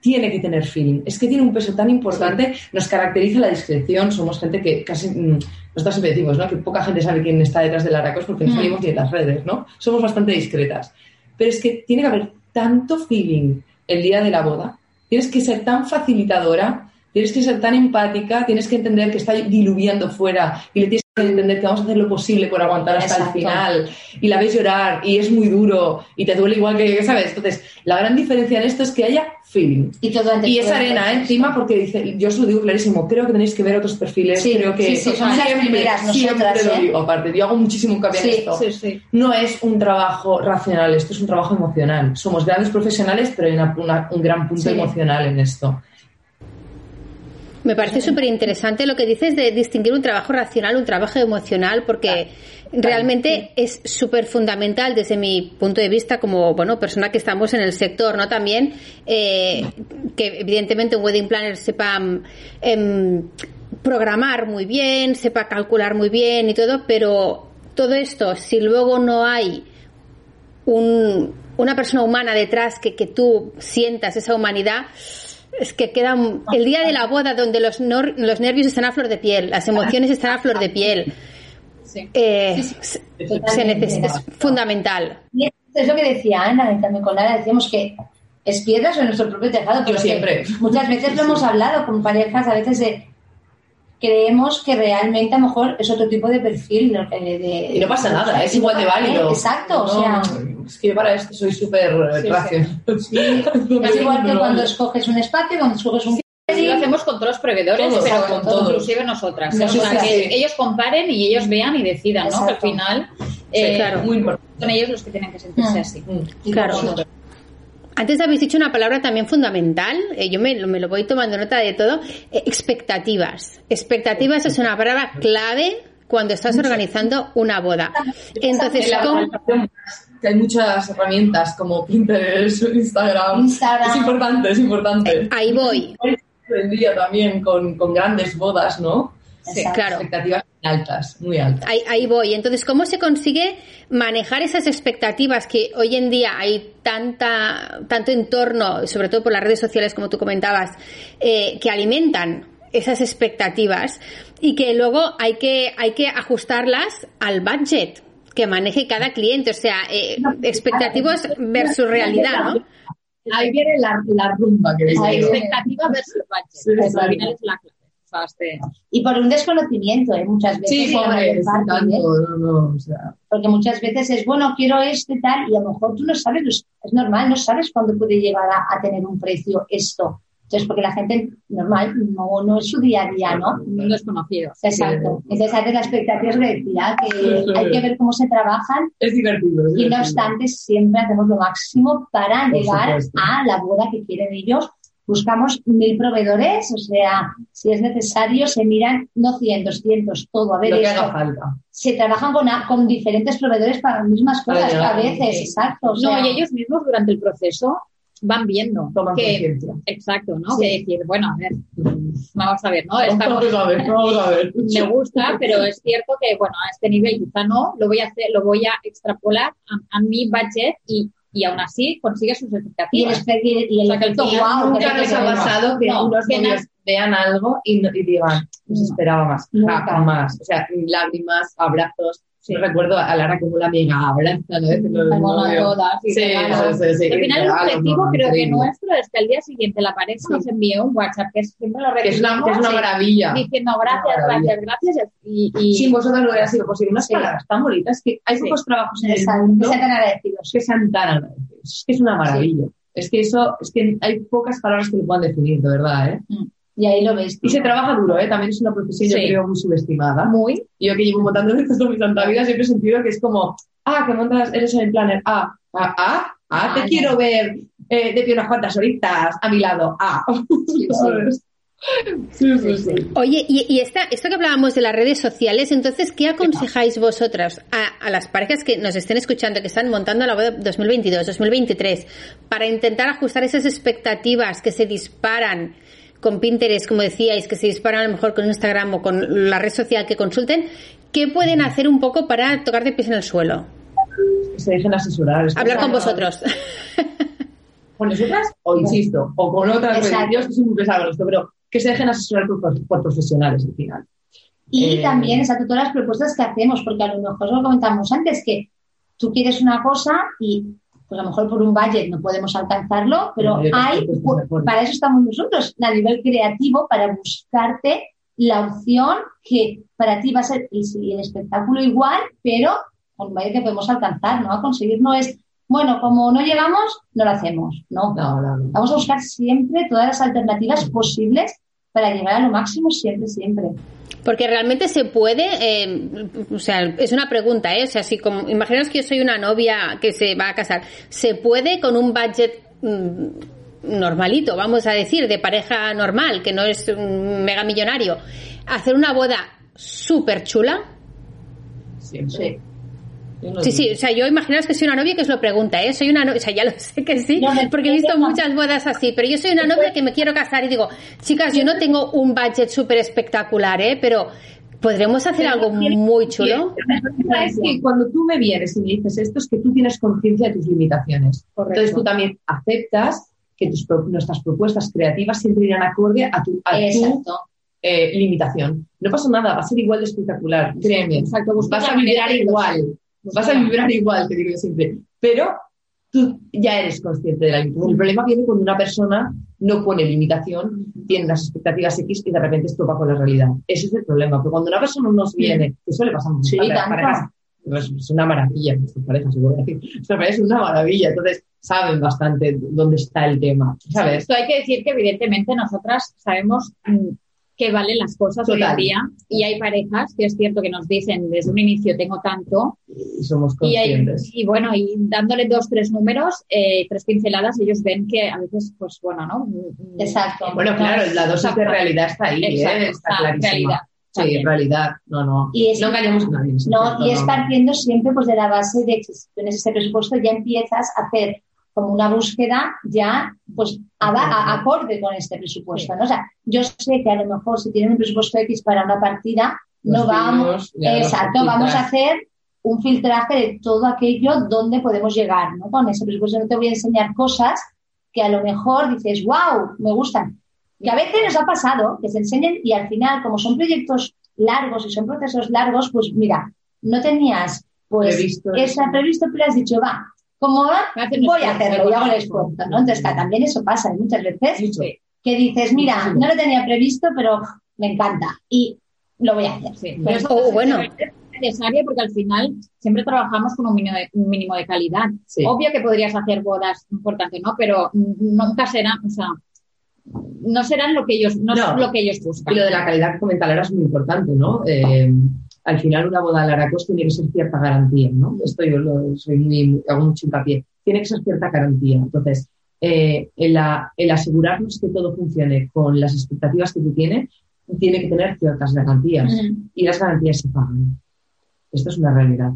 tiene que tener feeling. Es que tiene un peso tan importante, nos caracteriza la discreción, somos gente que casi, mm, nosotros siempre decimos, ¿no? Que poca gente sabe quién está detrás del Aracos porque no mm. salimos ni en las redes, ¿no? Somos bastante discretas. Pero es que tiene que haber tanto feeling el día de la boda. Tienes que ser tan facilitadora, tienes que ser tan empática, tienes que entender que está diluviando fuera y le tienes que entender que vamos a hacer lo posible por aguantar hasta el final y la ves llorar y es muy duro y te duele igual que, ¿sabes? Entonces, la gran diferencia en esto es que haya feeling. Y, todo y esa arena encima porque dice, yo os lo digo clarísimo, creo que tenéis que ver otros perfiles, creo que sí, sí, son las primeras nosotras, lo ¿eh? digo, aparte, yo hago muchísimo hincapié en esto. No es un trabajo racional, esto es un trabajo emocional. Somos grandes profesionales, pero hay un gran punto emocional en esto. Me parece súper interesante lo que dices de distinguir un trabajo racional, un trabajo emocional, porque realmente es súper fundamental desde mi punto de vista como bueno persona que estamos en el sector, ¿no? También eh, que evidentemente un wedding planner sepa em, programar muy bien, sepa calcular muy bien y todo, pero todo esto, si luego no hay un, una persona humana detrás que, que tú sientas esa humanidad, es que queda el día de la boda donde los, los nervios están a flor de piel, las emociones están a flor de piel. Eh, se, necesita, es fundamental. es lo que decía Ana, también con Lara, decíamos que es piedras o nuestro propio tejado. Yo siempre. Muchas veces lo hemos hablado con parejas, a veces de creemos que realmente a lo mejor es otro tipo de perfil. De, y no pasa nada, es igual de válido. Exacto, o sea. Es que yo para esto soy súper sí, racional. es igual que cuando escoges un espacio, cuando escoges un. Sí, lo hacemos con todos los proveedores, pero con todos. inclusive nosotras. o sea, que ellos comparen y ellos vean y decidan, ¿no? Que al final eh, claro. muy son ellos los que tienen que sentirse mm. así. Mm. Claro. Antes habéis dicho una palabra también fundamental, eh, yo me, me, lo voy tomando nota de todo, eh, expectativas. Expectativas es una palabra clave cuando estás organizando una boda. Entonces, hay muchas herramientas como Pinterest, Instagram. Instagram. Es importante, es importante. Ahí voy. Hoy día también con, con grandes bodas, ¿no? Sí, claro. Expectativas altas, muy altas. Ahí, voy. Entonces, ¿cómo se consigue manejar esas expectativas que hoy en día hay tanta, tanto entorno, sobre todo por las redes sociales, como tú comentabas, eh, que alimentan esas expectativas y que luego hay que, hay que ajustarlas al budget que maneje cada cliente, o sea, eh, expectativas versus realidad, ¿no? Ahí viene la, la rumba que Expectativa versus budget. Sí, al final es la clave. Y por un desconocimiento, ¿eh? muchas veces. Sí, ¿eh? Porque muchas veces es, bueno, quiero este tal, y a lo mejor tú no sabes, es normal, no sabes cuándo puede llegar a, tener un precio esto. Entonces, porque la gente normal no, no es su día a día, ¿no? Un desconocido. Exacto. Entonces, haces la expectativa de decía que hay que ver cómo se trabajan. Es divertido. y no obstante, siempre hacemos lo máximo para llegar a la boda que quieren ellos buscamos mil proveedores, o sea, si es necesario, se miran no 100, 200, todo. A ver, Lo que haga falta. Se trabajan con, con diferentes proveedores para las mismas cosas a veces, exacto. no, y ellos mismos durante el proceso van viendo que, exacto, ¿no? Que decir, bueno, a ver, vamos a ver, ¿no? Estamos, vamos a ver, vamos a ver. Me gusta, pero es cierto que, bueno, a este nivel quizá no, lo voy a hacer, lo voy a extrapolar a, a mi budget y y aún así consigue sus expectativas. Y, y el efecto wow. Nunca nos ha pasado que no, unos niños vean algo y, y digan, nos esperaba más, más. O sea, lágrimas, abrazos. Sí. recuerdo a Lara como la amiga abraza, ¿no? sí, sí, sí, sí, Al final el objetivo creo que nuestro es que al día siguiente la pareja nos envíe un WhatsApp que siempre lo que es, una, que es una maravilla. Diciendo gracias, gracias, gracias. Y, y... Sin vosotros no hubiera sido posible. Unas palabras tan bonitas que hay pocos trabajos en el mundo que sean tan agradecidos. Que sean tan agradecidos. Es que es una maravilla. Es que eso, es que hay pocas palabras que lo puedan definir, de verdad, ¿eh? Mm. Y ahí lo ves. Y se trabaja duro, ¿eh? También es una profesión, yo creo, muy subestimada. Muy. Yo que llevo montando toda mi santa vida, siempre he sentido que es como, ah, que montas, eres en el planner, ah, ah, ah, ah, te quiero ver eh, de pie unas cuantas horitas a mi lado, ah. Sí, sí, sí. Oye, y, y esta, esto que hablábamos de las redes sociales, entonces, ¿qué aconsejáis vosotras a, a, las parejas que nos estén escuchando, que están montando la web 2022, 2023, para intentar ajustar esas expectativas que se disparan con Pinterest, como decíais, que se disparan a lo mejor con Instagram o con la red social que consulten, ¿qué pueden hacer un poco para tocar de pies en el suelo? Que se dejen asesorar. Hablar con vosotros. ¿Con nosotras? O insisto, o con otras Dios que soy muy pesado esto, pero que se dejen asesorar por, profesionales al final. Y eh, también, exacto, todas las propuestas que hacemos, porque a lo mejor lo comentamos antes, que tú quieres una cosa y pues a lo mejor por un budget no podemos alcanzarlo, pero hay, para eso estamos nosotros, a nivel creativo, para buscarte la opción que para ti va a ser el, espectáculo igual, pero con un budget que podemos alcanzar, ¿no? A conseguir no es, bueno, como no llegamos, no lo hacemos, no. Vamos a buscar siempre todas las alternativas posibles para llegar a lo máximo siempre, siempre. Porque realmente se puede, eh, o sea, es una pregunta, ¿eh? O sea, si como, imaginaos que yo soy una novia que se va a casar, ¿se puede con un budget mm, normalito, vamos a decir, de pareja normal, que no es un mega millonario, hacer una boda súper chula? Siempre. Sí, sí, o sea, yo imaginaos que soy una novia que os lo pregunta, ¿eh? Soy una novia, o sea, ya lo sé que sí, porque he visto muchas bodas así, pero yo soy una novia que me quiero casar y digo, chicas, yo no tengo un budget súper espectacular, ¿eh? Pero ¿Podremos hacer algo muy chulo? La es que cuando tú me vienes y me dices esto, es que tú tienes conciencia de tus limitaciones. Entonces tú también aceptas que tus, nuestras propuestas creativas siempre irán acorde a tu, a tu eh, limitación. No pasa nada, va a ser igual de espectacular, créeme. Exacto, vas a vibrar igual. Vas a vibrar igual, te digo siempre. Pero tú ya eres consciente de la limitación. El problema viene cuando una persona no pone limitación, tiene las expectativas X y de repente esto va con la realidad. Ese es el problema. Pero cuando una persona nos viene, que suele pasar mucho sí, parejas, es una maravilla, nuestras parejas, se puede decir. es una maravilla. Entonces, saben bastante dónde está el tema. ¿sabes? Esto hay que decir que, evidentemente, nosotras sabemos mm, que valen las cosas hoy en día. Y hay parejas que es cierto que nos dicen desde un inicio tengo tanto. Y somos conscientes. Y, bueno, y dándole dos, tres números, eh, tres pinceladas, ellos ven que a veces, pues bueno, ¿no? Exacto. Bueno, claro, la dosis de realidad está ahí, ¿eh? está clarísima. Realidad. Sí, en realidad, no, no. Y es, no engañemos a nadie. No, y es partiendo siempre pues de la base de que tienes ese presupuesto, ya empiezas a hacer como una búsqueda ya pues a, acorde con este presupuesto. ¿no? O sea, yo sé que a lo mejor si tienen un presupuesto X para una partida, no vamos, exacto, vamos a hacer un filtraje de todo aquello donde podemos llegar, ¿no? Con ese presupuesto no te voy a enseñar cosas que a lo mejor dices, wow, me gustan. Que a veces nos ha pasado que se enseñen y al final, como son proyectos largos y son procesos largos, pues mira, no tenías pues previsto, esa previsto, pero has dicho, va, como voy a hacerlo y hago el esfuerzo, ¿no? Entonces, también eso pasa muchas veces que dices, mira, no lo tenía previsto, pero me encanta y lo voy a hacer. Sí. Pero bueno. Es necesario porque al final siempre trabajamos con un mínimo de, un mínimo de calidad. Obvio que podrías hacer bodas importantes, ¿no? Pero nunca serán, o sea, no serán lo que ellos, no, lo que ellos buscan. Y lo de la calidad que comentaba ahora es muy importante, ¿no? Eh, al final una boda de Laracos tiene que ser cierta garantía, ¿no? Esto yo lo, soy muy, hago mucho hincapié. Tiene que ser cierta garantía. Entonces, eh, el, asegurarnos que todo funcione con las expectativas que tú tienes, tiene que tener ciertas garantías. Y las garantías se pagan. Esto es una realidad.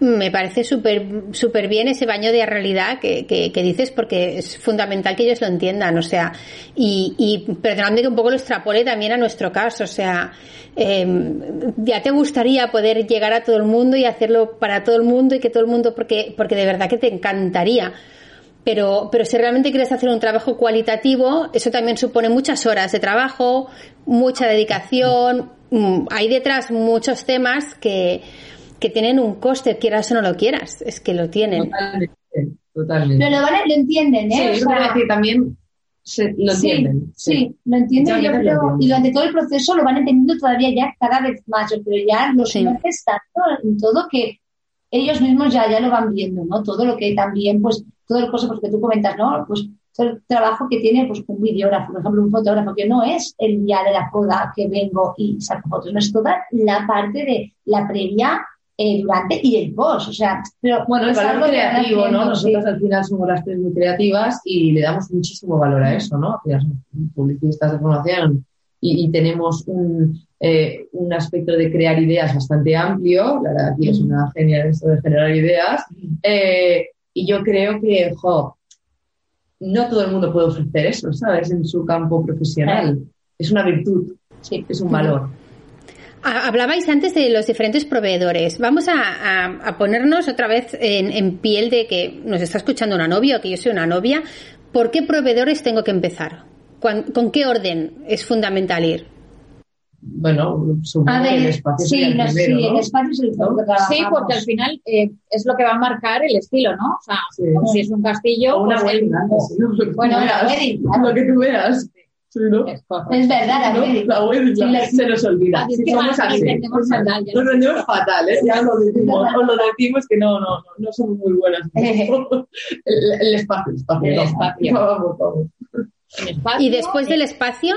Me parece súper súper bien ese baño de realidad que, que, dices porque es fundamental que ellos lo entiendan, o sea, y, y perdonadme que un poco lo extrapole también a nuestro caso, o sea, em, ya te gustaría poder llegar a todo el mundo y hacerlo para todo el mundo y que todo el mundo, porque, porque de verdad que te encantaría. Pero, pero si realmente quieres hacer un trabajo cualitativo, eso también supone muchas horas de trabajo, mucha dedicación, mm, hay detrás muchos temas que, que tienen un coste, quieras o no lo quieras, es que lo tienen. Totalmente, totalmente. Pero lo, van, lo entienden, ¿eh? Sí, decir, también se, lo entienden. Sí, lo entienden, yo creo, y durante todo el proceso lo van entendiendo todavía ya cada vez más, pero ya los sí. tanto en todo que ellos mismos ya, ya lo van viendo, ¿no? Todo lo que también, pues, todo el cosa pues, que tú comentas, ¿no? Pues todo el trabajo que tiene pues, un videógrafo, por ejemplo, un fotógrafo, que no es el día de la boda que vengo y saco fotos, no es toda la parte de la previa eh, durante y el post. O sea, pero bueno, el valor creativo, ¿no? Nosotros al final somos las tres muy creativas y le damos muchísimo valor a eso, ¿no? Ya somos publicistas de formación y, tenemos un, eh, un aspecto de crear ideas bastante amplio. La verdad, aquí es una genia en esto de generar ideas. Eh, y yo creo que, jo, no todo el mundo puede ofrecer eso, ¿sabes? En su campo profesional. Es una virtud, sí. es un valor. Hablabais antes de los diferentes proveedores. Vamos a, ponernos otra vez en, piel de que nos está escuchando una novia o que yo soy una novia. ¿Por qué proveedores tengo que empezar? ¿Con, qué orden es fundamental ir? Bueno, supongo que el espacio sí, el primero, sí, el espacio es el Sí, porque al final eh, es lo que va a marcar el estilo, ¿no? O sea, si es un castillo... O una pues, wedding, Bueno, una wedding. Lo que tú veas. Es verdad, la wedding. se nos olvida. Si somos así. Nos rendimos fatal, ¿eh? Ya lo decimos. Os lo decimos que no, no, no, somos muy buenas. el, espacio, el espacio. El espacio. Vamos, vamos. ¿Y después del espacio?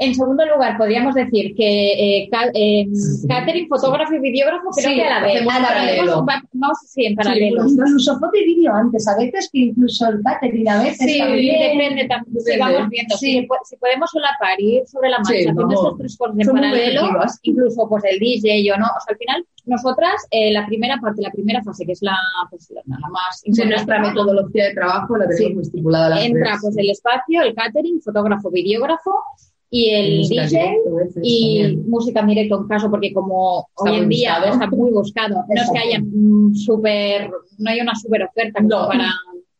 En segundo lugar, podríamos decir que eh, eh, catering, fotógrafo y videógrafo creo que a la vez. Paralelo. Vamos, sí, en paralelo. Sí, incluso foto y vídeo antes, a veces que incluso el catering a veces Sí, depende también. Sí, vamos viendo. Si, si, podemos solapar y ir sobre la marcha haciendo estos tres cosas en paralelo, incluso pues el DJ o no, o sea, al final nosotras, eh, la primera parte, la primera fase, que es la, pues, la, más importante. nuestra metodología de trabajo la tenemos estipulada. Entra pues el espacio, el catering, fotógrafo, videógrafo, y el Música DJ directo, y también. música en directo en caso porque como Está hoy en día buscado. está muy buscado no es que haya súper no hay una súper oferta como No. para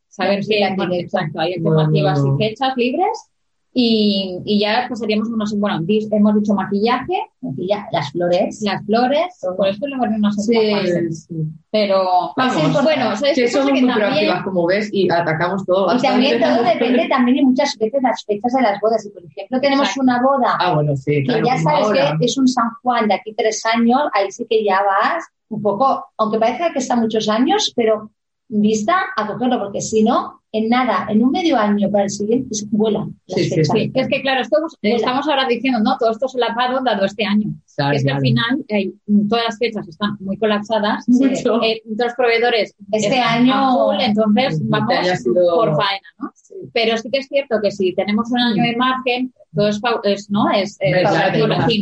saber bueno, directo. exacto hay alternativas no, no. y fechas libres y, y ya pasaríamos unos bueno hemos dicho maquillaje Maquilla- las flores. las flores por eso luego no sé Sí. Sí. pero Vamos, bueno ¿sabes Que somos que muy también proactivas, como ves, y atacamos todo. Y también todo depende también y muchas veces las fechas de las bodas. Si por ejemplo tenemos Exacto. una boda Ah, bueno, sí, que claro. ya como sabes ahora. que es un San Juan de aquí tres años, ahí sí que ya vas un poco, aunque parezca que está muchos años, pero vista a cogerlo, porque si no, en nada, en un medio año para el siguiente, se vuelan Sí, sí, sí. es que claro estamos, estamos ahora diciendo no todo esto solapado dado este año Claro, es que claro. al final eh, todas las fechas están muy colapsadas. Mucho. Eh, los proveedores Este año- a full, entonces vamos sido- por faena, ¿no? Pero sí que es cierto que si tenemos un año de margen, todo es, es, ¿no? Es, eh,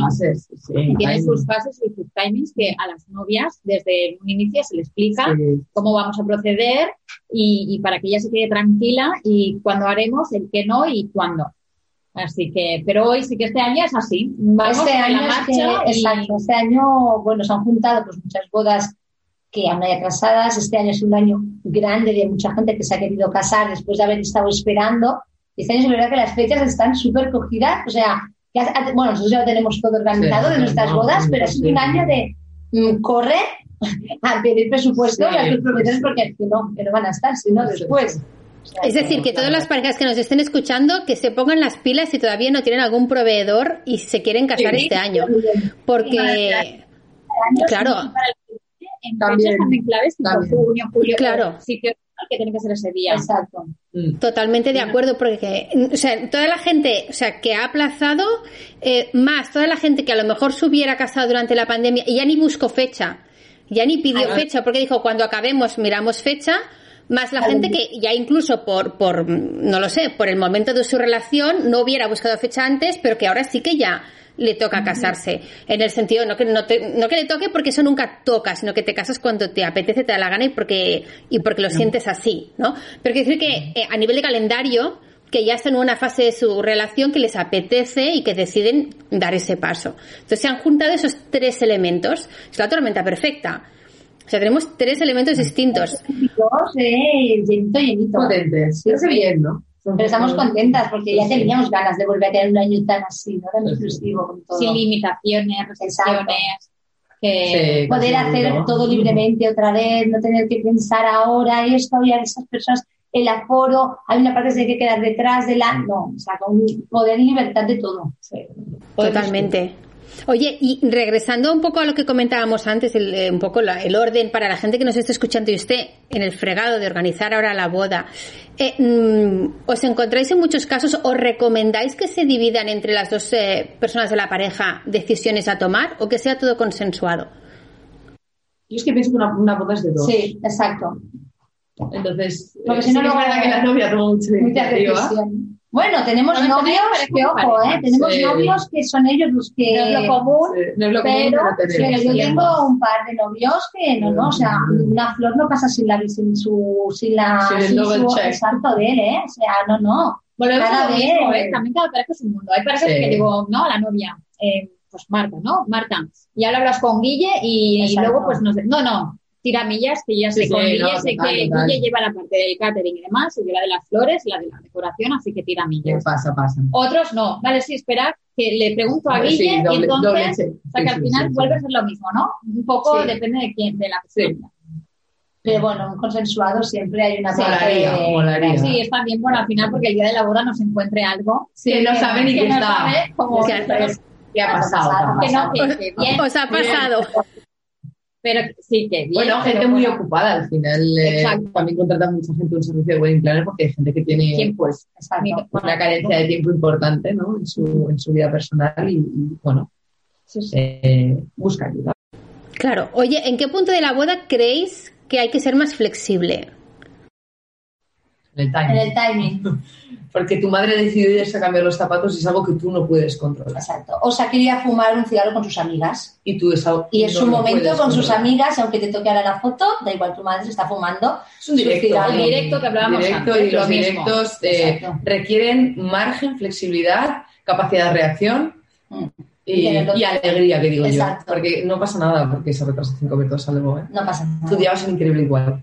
fases, sí, Tiene sus fases y sus timings que a las novias desde un inicio se les explica Sí. cómo vamos a proceder y, y para que ella se quede tranquila y cuándo haremos, el qué no y cuándo. Así que, pero hoy sí que este año es así. Vamos este a año la es que, marcha y- exacto, este año, bueno, se han juntado pues muchas bodas que aún hay atrasadas. Este año es un año grande de mucha gente que se ha querido casar después de haber estado esperando. Y este año es verdad que las fechas están súper cogidas. O sea, ha- bueno, nosotros ya lo tenemos todo organizado Sí, de nuestras no, bodas, sí, pero es sí. un año de mm, corre a pedir presupuesto Sí, a tus proveedores sí. porque que no, que no van a estar, sino Sí, después. Es decir, que todas las parejas que nos estén escuchando, que se pongan las pilas si todavía no tienen algún proveedor y se quieren casar Sí. este año. Porque, claro, También. claves, junio, julio, Claro. sitio que tiene que ser ese día. Exacto. Mm. totalmente de acuerdo, porque, o sea, toda la gente, o sea, que ha aplazado, eh, más toda la gente que a lo mejor se hubiera casado durante la pandemia y ya ni buscó fecha, ya ni pidió fecha, porque dijo, cuando acabemos miramos fecha, más la gente que ya incluso por, por, no lo sé, por el momento de su relación no hubiera buscado fecha antes, pero que ahora sí que ya le toca casarse. En el sentido, no que, no, te- no que le toque porque eso nunca toca, sino que te casas cuando te apetece, te da la gana y porque, y porque lo sientes así, ¿no? Pero quiero decir que eh, a nivel de calendario, que ya están en una fase de su relación que les apetece y que deciden dar ese paso. Entonces se han juntado esos tres elementos. Es la tormenta perfecta. O sea, tenemos tres elementos distintos. Dos, eh, llenito, llenito. Potentes. Sí, Creo que sí. bien, ¿no? Pero estamos contentas porque ya teníamos ganas de volver a tener un año tan así, ¿no? Tan con todo. Sin limitaciones, restricciones. Que, Sí, Poder casi hacer todo. todo libremente otra vez, no tener que pensar ahora esto y a esas personas, el aforo, hay una parte que se hay que quedar detrás de la... No, o sea, con poder y libertad de todo. Totalmente. Oye, y regresando un poco a lo que comentábamos antes, el, eh, un poco la- el orden para la gente que nos esté escuchando y esté en el fregado de organizar ahora la boda, eh, mm, ¿os encontráis en muchos casos o recomendáis que se dividan entre las dos eh, personas de la pareja decisiones a tomar o que sea todo consensuado? Yo es que pienso que una, una boda es de dos. Sí, exacto. Entonces, Porque eh, si no que es verdad que la novia toma mucha iniciativa. reflexión. Bueno, tenemos Bueno, novios que, ojo, ¿eh? Tenemos Sí. novios que son ellos los que... no es lo común, Sí, no es lo común, pero, pero pero tenemos yo tengo un par de novios que no, no, o sea, una flor no pasa sin la sin su sin la Sin el sin su exacto de él, ¿eh? O sea, no, no. Volvemos Cada a lo vez. mismo, ¿eh? También cada pareja es un mundo. Hay parejas Sí. que digo, no, a la novia, eh, pues Marta, ¿no? Marta. Y ahora hablas con Guille y, y luego, pues no sé, no, no, tiramillas, que ya sé Sí, con sí, Guille, no, sé total, que total. Guille lleva la parte del catering y demás, y yo la de las flores, la de la decoración, así que ¿Qué tiramillas. pasa? Pasa. Otros no, vale, sí, espera, que le pregunto a Sí, Guille y doble- entonces, doble check. o sea que Sí, al sí, final sí, vuelve sí. a ser lo mismo, ¿no? Un poco Sí. depende de quién, de la Sí. persona. Pero bueno, un consensuado siempre hay una Molaría, parte- molaría. Sí, está bien, bueno, al final, porque el día de la boda nos encuentre algo. Que no sabe ni que no está. sabe cómo O sea, ¿Qué ha pasado? que no, que, ¿Os, que bien, os ha pasado? Pero sí, que bien. Bueno, gente muy bueno, ocupada al final. eh, Exacto. también contrata mucha gente un servicio de wedding planner porque hay gente que tiene Tiempo. pues Exacto. una carencia de tiempo importante ¿no? en, su, en su vida personal y, y, bueno, Sí, sí. eh, busca ayuda. Claro. Oye, ¿en qué punto de la boda creéis que hay que ser más flexible? En el timing. En el timing. Porque tu madre decidió irse a cambiar los zapatos y es algo que tú no puedes controlar. Exacto. O sea, quería fumar un cigarro con sus amigas. Y tú es algo Y es no momento con sus amigas, y aunque te toque ahora la foto, da igual, tu madre se está fumando. Es un directo. cigarro. El directo que hablábamos Directo antes, y los mismo. directos eh, requieren margen, flexibilidad capacidad de reacción Mm. y, alegría, que digo Exacto. yo. Porque no pasa nada porque se retrasa cinco minutos algo, ¿eh? No pasa nada. Tu día va a ser increíble igual.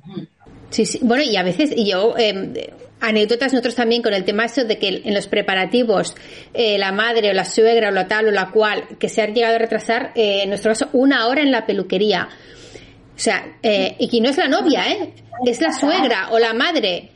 Sí, sí. Bueno, y a veces, y yo, eh, anécdotas nosotros también con el tema eso de que en los preparativos eh, la madre o la suegra o la tal o la cual que se ha llegado a retrasar, eh, en nuestro caso, una hora en la peluquería. O sea, eh, y que no es la novia, ¿eh? Es la suegra o la madre.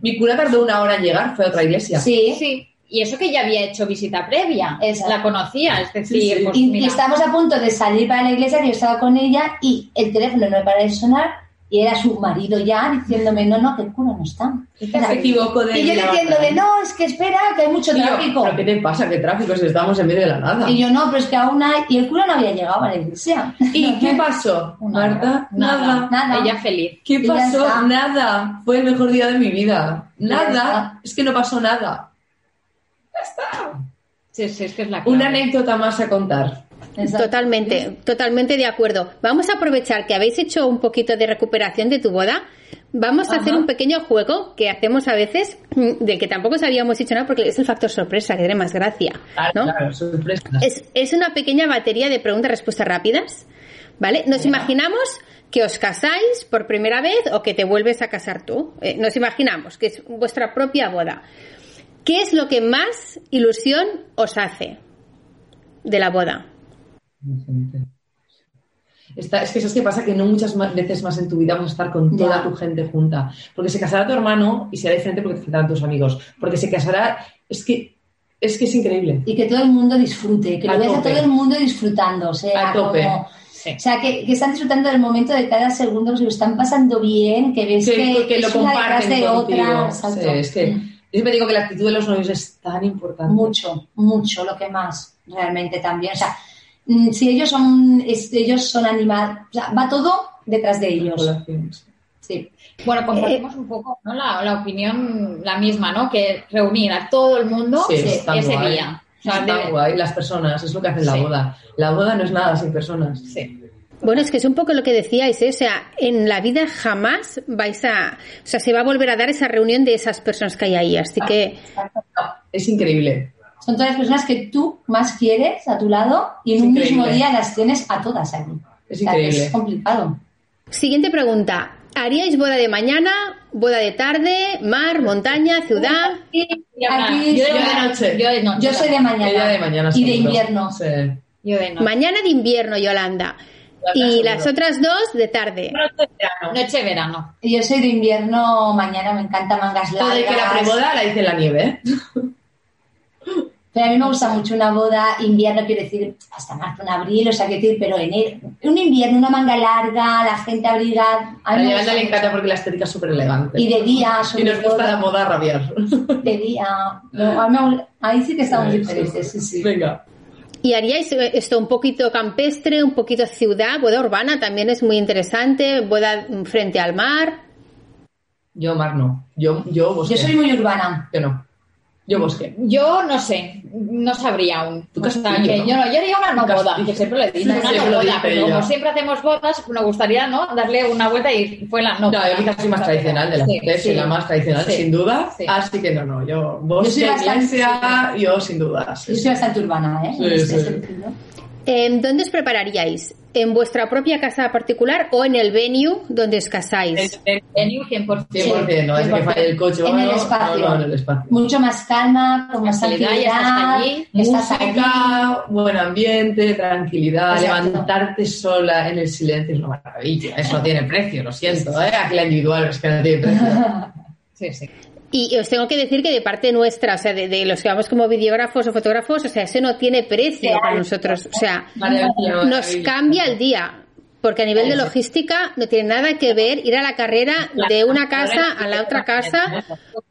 Mi cura tardó una hora en llegar, fue a otra iglesia. Sí, Sí. Y eso que ya había hecho visita previa. Exacto. La conocía, es decir, Sí, sí. pues y, estábamos a punto de salir para la iglesia, que yo estaba con ella y el teléfono no para de sonar y era su marido ya diciéndome, no, no, que el cura no está. Se equivocó de Y yo diciéndole, no, es que espera, que hay mucho Tío, tráfico. ¿Pero qué te pasa? ¿Qué tráfico? Si estamos en medio de la nada. Y yo, no, pero es que aún hay... Y el cura no había llegado a la iglesia. ¿Y qué pasó, Marta? nada, Nada. Nada. ella feliz. ¿Qué Y ya pasó? está. Nada. Fue el mejor día de mi vida. Ya Nada. está. Es que no pasó nada. Sí, sí, es que es la clave. Una anécdota más a contar. Exacto. Totalmente, totalmente de acuerdo. Vamos a aprovechar que habéis hecho un poquito de recuperación de tu boda. Vamos a Ajá. hacer un pequeño juego que hacemos a veces, mm, del que tampoco sabíamos hecho nada porque es el factor sorpresa, que tiene más gracia. ¿no? claro, sorpresa. Es, es una pequeña batería de preguntas-respuestas rápidas, ¿vale? Nos imaginamos que os casáis por primera vez o que te vuelves a casar tú. Eh, nos imaginamos que es vuestra propia boda. ¿Qué es lo que más ilusión os hace de la boda? Está- es que eso es que pasa que no muchas veces más en tu vida vas a estar con toda tu gente junta. Porque se casará tu hermano y será diferente porque te faltarán tus amigos. Porque se casará. Es que es, que es increíble. Y que todo el mundo disfrute, que A lo veas a todo el mundo disfrutando. O sea, A tope. como- Sí. o sea que, que están disfrutando del momento de cada segundo, que se lo están pasando bien, que ves que, Que, que lo una comparten de otra. Sí, es que Mm. yo siempre digo que la actitud de los novios es tan importante. Mucho, mucho, lo que más, realmente también. O sea, si ellos son, ellos son animados, o sea, va todo detrás de ellos. Sí. Bueno, compartimos un poco ¿no? la, la opinión, la misma, ¿no? Que reunir a todo el mundo Sí, ese está guay. día. O sea, Está debe- guay. Las personas, es lo que hacen la Sí. boda. La boda no es nada sin personas. Sí. Bueno, es que es un poco lo que decíais, ¿eh? o sea, en la vida jamás vais a, o sea, se va a volver a dar esa reunión de esas personas que hay ahí, así que Es increíble. Son todas las personas que tú más quieres a tu lado y en Es un increíble. mismo día las tienes a todas aquí. Es O sea, que increíble. Es complicado. siguiente pregunta, ¿haríais boda de mañana, boda de tarde, mar, montaña, ciudad? Y ahora, Aquí yo, yo de noche. Yo de noche. Yo soy de mañana. De mañana y de invierno. Sí. Yo de noche. Mañana de invierno, Yolanda. Y seguro. las otras dos de tarde. Noche de verano. Noche verano. Y Yo soy de invierno, mañana me encanta mangas Todo largas. de que la preboda la hice en la nieve. Pero a mí me gusta mucho una boda invierno, quiero decir, hasta marzo, en abril, o sea, quiero decir, pero enero. Un invierno, una manga larga, la gente abrigada. A la Yolanda le encanta porque la estética es súper elegante. Y de día, Y sobre nos gusta todo. la moda rabiar. De día. Mí ahí sí que estamos diferentes, sí, sí. Venga. ¿Y haríais esto un poquito campestre, un poquito ciudad? Boda urbana también es muy interesante, boda frente al mar. Yo, Mar, no. Yo, yo bosque. Yo soy muy urbana. Yo no. Yo bosque. Yo no sé, no sabría aún. O sea, castillo, que ¿no? yo, no, yo haría una no boda, que siempre lo he dicho, Sí, una siempre no boda, pero como siempre hacemos bodas, me gustaría ¿no? darle una vuelta y fue la no. No, yo quizás soy más tradicional de las Sí, tres, soy sí. la más tradicional, Sí. sin duda. Sí. Así que no, no. Yo, bosque, iglesia, yo sin duda. sí, Yo soy bastante urbana, ¿eh? Eh, ¿Dónde os prepararíais? ¿En vuestra propia casa particular o en el venue donde os casáis? Venue 100%. 100%, no es que 100%. falle el coche En el espacio. No, no, en el espacio. Mucho más calma, con más Tranquilidad, estás allí. Música, buen ambiente, tranquilidad, Exacto. levantarte sola en el silencio es una maravilla. Eso no tiene precio, lo siento, ¿eh? Aquí la individual es que no tiene precio. Sí, sí. Y os tengo que decir que de parte nuestra, o sea, de, de los que vamos como videógrafos o fotógrafos, o sea, eso no tiene precio para nosotros. O sea, Maravilla, nos maravilla. cambia el día. Porque a nivel de logística no tiene nada que ver ir a la carrera de una casa a la otra casa.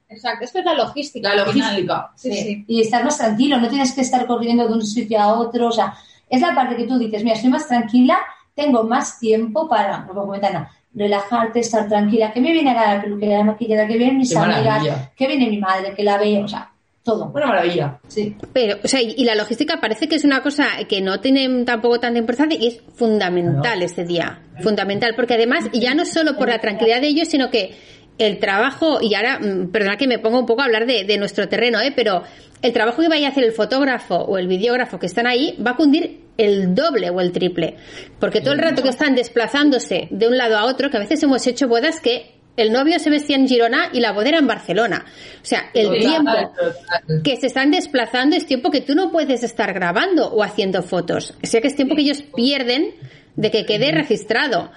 Exacto, esto es la logística. La logística. Sí, Sí. sí. Y estar más tranquilo, no tienes que estar corriendo de un sitio a otro. O sea, es la parte que tú dices, mira, estoy más tranquila, tengo más tiempo para, no puedo comentar nada, relajarte, estar tranquila, que me viene a la peluquería, la maquillada, que vienen mis Qué amigas, maravilla. que viene mi madre, que la veo, o sea, todo. Una maravilla. Sí. Pero, o sea, y la logística parece que es una cosa que no tiene tampoco tanta importancia y es fundamental ese día. Fundamental. Porque además, ya no solo por la tranquilidad de ellos, sino que el trabajo, y ahora, mm, perdona que me pongo un poco a hablar de, de nuestro terreno, ¿eh? pero el trabajo que vaya a hacer el fotógrafo o el videógrafo que están ahí va a cundir el doble o el triple. Porque todo el rato que están desplazándose de un lado a otro, que a veces hemos hecho bodas que el novio se vestía en Girona y la boda era en Barcelona. O sea, el Total, tiempo total. que se están desplazando es tiempo que tú no puedes estar grabando o haciendo fotos. O sea, que es tiempo que ellos pierden de que quede registrado.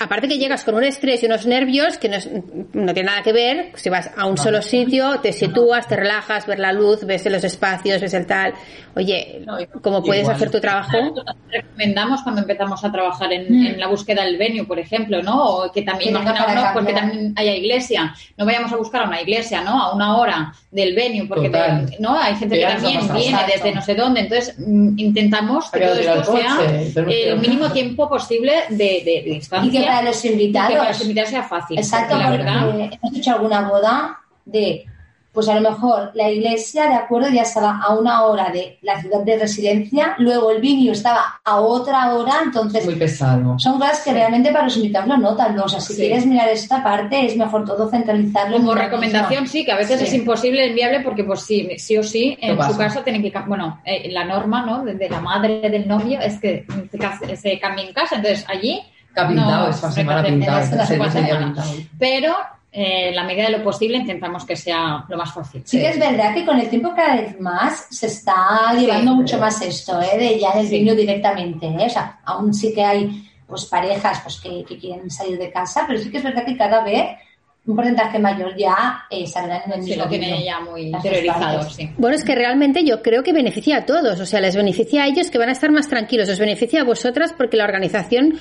Aparte que llegas con un estrés y unos nervios que no, es- no tiene nada que ver. Si vas a un solo sitio, te sitúas, te relajas, ves la luz, ves los espacios, ves el tal. Oye, ¿cómo puedes igual. hacer tu trabajo? recomendamos cuando empezamos a trabajar en, Mm. en la búsqueda del venue, por ejemplo, ¿no? O que también para porque cambiar. también haya iglesia. No vayamos a buscar a una iglesia, ¿no? A una hora del venue, porque Total. no hay gente Que también viene Exacto. desde no sé dónde. Entonces mm, intentamos que que todo esto el sea coche, que- el mínimo tiempo posible de, de- de distancia. Y para los y que para invitados. los invitados sea fácil. Exacto, porque la verdad. porque hemos hecho alguna boda de, pues a lo mejor la iglesia, de acuerdo, ya estaba a una hora de la ciudad de residencia, luego el vinio estaba a otra hora, entonces Muy pesado. son cosas que realmente para los invitados lo notan. ¿no? O sea, si Sí. quieres mirar esta parte, es mejor todo centralizarlo. en Como recomendación, misma. sí, que a veces Sí. es imposible, inviable, porque pues sí, sí o sí, en su caso tienen que, bueno, eh, la norma, ¿no? De, de la madre del novio es que se se cambie en casa, entonces allí Ha pintado No, esta semana pintado. Esta pero eh, en la medida de lo posible intentamos que sea lo más fácil. Sí que es verdad que con el tiempo cada vez más se está llevando Sí. mucho más esto, ¿eh? de ya del Sí. vino directamente. ¿eh? O sea, aún sí que hay pues parejas pues que, que quieren salir de casa, pero sí que es verdad que cada vez un porcentaje mayor ya eh, saldrán en el Sí, mismo lo tiene ya muy interiorizado, sí. Bueno, es que realmente yo creo que beneficia a todos, o sea, les beneficia a ellos que van a estar más tranquilos, os beneficia a vosotras porque la organización,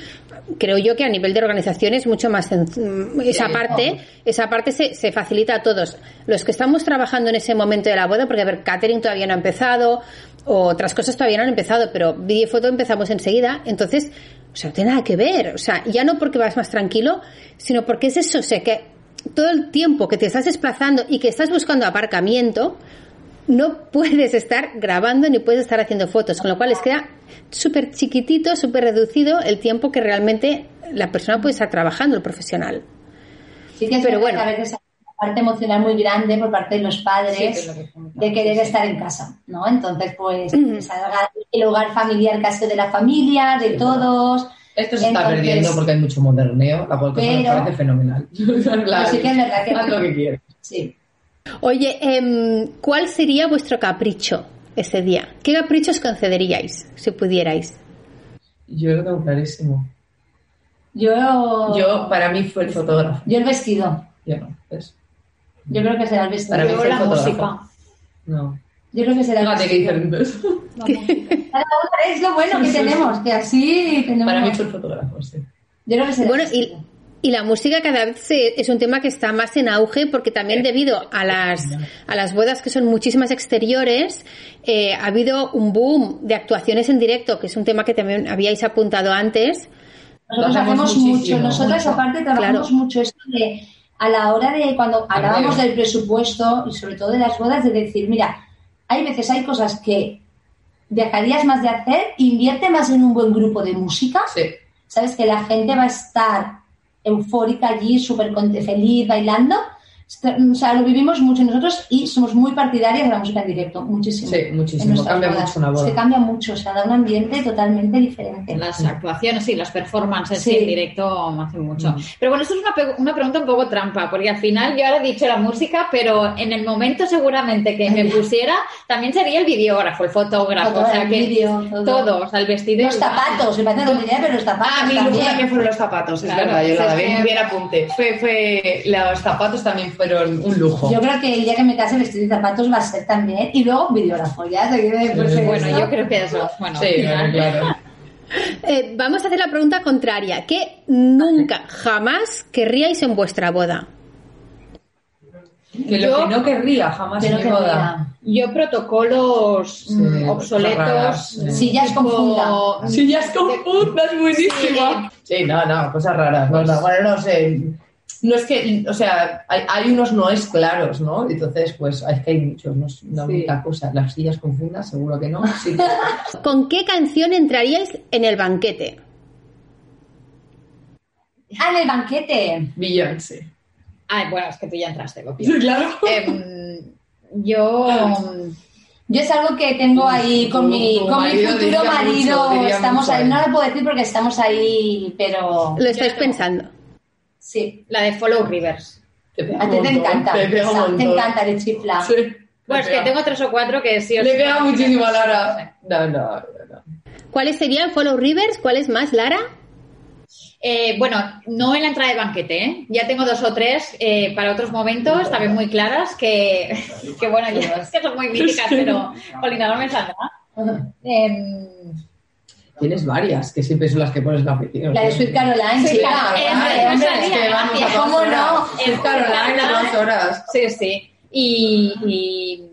creo yo que a nivel de organización es mucho más sen- esa Sí, parte, esa parte se, se facilita a todos. Los que estamos trabajando en ese momento de la boda, porque a ver, catering todavía no ha empezado, o otras cosas todavía no han empezado, pero vídeo y foto empezamos enseguida, entonces, o sea, no tiene nada que ver, o sea, ya no porque vas más tranquilo, sino porque es eso, o sea, que todo el tiempo que te estás desplazando y que estás buscando aparcamiento, no puedes estar grabando ni puedes estar haciendo fotos, con lo cual les queda súper chiquitito, súper reducido el tiempo que realmente la persona puede estar trabajando, el profesional. Sí que es Pero bueno. que a veces hay una parte emocional muy grande por parte de los Sí, padres lo que de querer sí, sí. estar en casa, ¿no? Entonces, pues, Ujú. salga el hogar familiar casi de la familia, de Sí, todos. Esto se está perdiendo porque hay mucho moderneo, la cual cosa me Pero- parece fenomenal. claro, sí que es verdad que- haz lo que quieras. Sí. Oye, em, ¿cuál sería vuestro capricho ese día? ¿Qué caprichos concederíais si pudierais? Yo lo tengo clarísimo. Yo, Yo, para mí fue el fotógrafo. yo el vestido. Yo no, ¿ves? Yo creo que será el vestido. Para mí Yo fue el la fotógrafo. música. No. Yo creo que será el vestido. es lo bueno que tenemos, que así tenemos. Para mí fue el fotógrafo, sí. Yo creo que será Bueno, y, y la música cada vez se- es un tema que está más en auge porque también debido a las, a las bodas que son muchísimas exteriores, eh, ha habido un boom de actuaciones en directo, que es un tema que también habíais apuntado antes. Nosotros hacemos mucho. Nosotras, mucho. aparte, trabajamos Claro. mucho esto de a la hora de cuando hablábamos del presupuesto y sobre todo de las bodas, de decir, mira, hay veces hay cosas que dejarías más de hacer, invierte más en un buen grupo de música, Sí. sabes que la gente va a estar eufórica allí, súper feliz, bailando. O sea, lo vivimos mucho nosotros y somos muy partidarias de la música en directo, muchísimo. Sí, muchísimo. Cambia bodas. mucho una boda. Es que cambia mucho, o sea, da un ambiente totalmente diferente. Las actuaciones y las performances Sí. en directo hacen mucho. Mm. Pero bueno, esto es una, una pregunta un poco trampa, porque al final yo ahora he dicho la música, pero en el momento seguramente que me pusiera, también sería el videógrafo, el fotógrafo, Todo, o sea el que vídeo, todo. todo, o sea, el vestido. Los zapatos, me parece tontería, pero los zapatos Ah, mi también. también fueron los zapatos, es Claro, verdad, yo la que- bien, bien apunte. Fue, fue, los zapatos también fueron un lujo. Yo creo que el día que me case vestido y zapatos va a ser también. Y luego videógrafo, ya pues, Sí, Bueno, yo creo que eso, bueno, sí, claro. Eh, vamos a hacer la pregunta contraria. ¿Qué nunca, jamás querríais en vuestra boda? Que lo Yo- que no querría jamás en mi boda. Yo protocolos Sí, mm, obsoletos. raras, sí. Sillas. Sí, ya es confunda, es buenísima. Sí, no, no, cosas raras. No, no, bueno, no sé. No es que, o sea, hay, hay unos noes claros, ¿no? Entonces, pues, es que hay muchos, no es una Sí. única cosa. Las sillas con funda, seguro que no. Sí ¿Con qué canción entraríais en el banquete? Ah, en el banquete. Beyoncé. Ah, bueno, es que tú ya entraste, Gopi. Claro. Em, yo. Yo es algo que tengo ahí con mi, con mi marido futuro marido. mucho, estamos mucho ahí. ahí. No lo puedo decir porque estamos ahí, pero Lo estáis pensando. Sí. La de Follow Rivers. Te pega A ti te encanta. Te pega un Te encanta, le chifla. Sí. Pues que tengo tres o cuatro que sí o Le pega muchísimo a Lara. No, no, no. no. ¿Cuáles serían Follow Rivers? ¿Cuáles más, Lara? Eh, bueno, no en la entrada de banquete, ¿eh? Ya tengo dos o tres eh, para otros momentos, también muy claras, que, que bueno, ya es que son muy míticas, pero Paulina no me saldrá. Tienes varias, que siempre son las que pones en la oficina. La de Sweet Caroline, Sí, claro, ¿Cómo horas. no? Es Caroline, dos horas. Sí, sí. Y, y,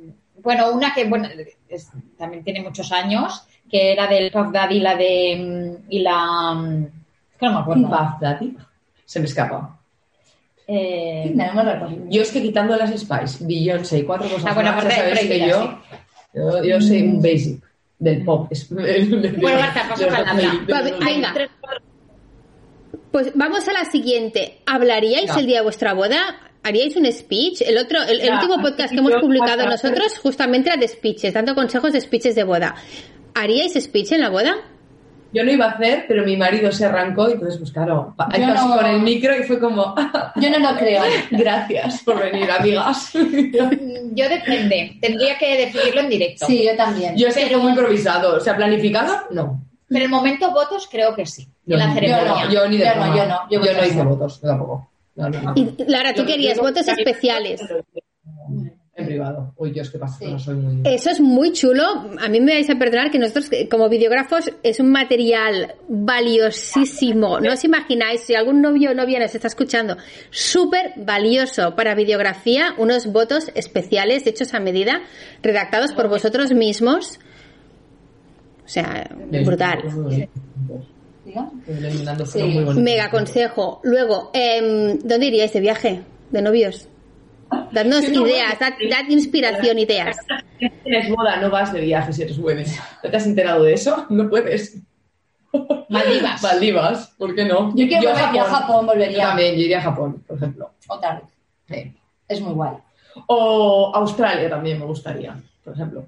bueno, una que bueno, es- también tiene muchos años, que era del Puff Daddy la de y la mm, es que no me acuerdo. Puff Daddy. Se me escapa. Eh, No, no me recuerdo. Yo es que quitando las Spice, Beyoncé y cuatro cosas Ah, bueno, más, aparte ya de sabes que yo, yo soy un basic del pop. Es- Bueno, Marta, paso de los palabra. 2000, de los Va, 2000. hay venga. tres, cuatro- Pues vamos a la siguiente. ¿Hablaríais Ya. el día de vuestra boda? ¿Haríais un speech? El otro, el, último podcast que hemos publicado nosotros justamente era de speeches, dando consejos de speeches de boda. ¿Haríais speech en la boda? Yo no iba a hacer, pero mi marido se arrancó y entonces, pues claro, Yo pasó no- con el micro y fue como, Yo no lo creo. gracias por venir, amigas. Yo depende, tendría que decidirlo en directo. Sí, yo también. Yo es que fue muy improvisado, o sea, planificado, no. Pero el momento votos creo que sí. Yo en la no, ceremonia. Yo no, yo ni de Yo no, yo no, yo no hice votos, yo tampoco. No, no, no. Y Lara, tú Yo- querías yo- votos especiales. En privado. Uy, yo es que pasa, Sí. no soy muy... Eso es muy chulo. A mí me vais a perdonar que nosotros, eh, como videógrafos, es un material valiosísimo. No os imagináis, si algún novio o novia nos está escuchando, súper valioso para videografía, unos votos especiales hechos a medida, redactados por vosotros mismos. O sea, brutal. Sí. Mega consejo. Luego, em, ¿dónde iríais de viaje? ¿De novios? Sí, no, ideas, dad, dad inspiración, ideas. Si tienes boda, no vas de viaje si eres wedding. ¿No te has enterado de eso? No puedes. Maldivas. Maldivas, ¿por qué no? Yo quiero volver, yo a Japón Yo volvería. también, yo iría a Japón, por ejemplo. Otra vez. Sí. Es muy guay. O Australia también me gustaría, por ejemplo.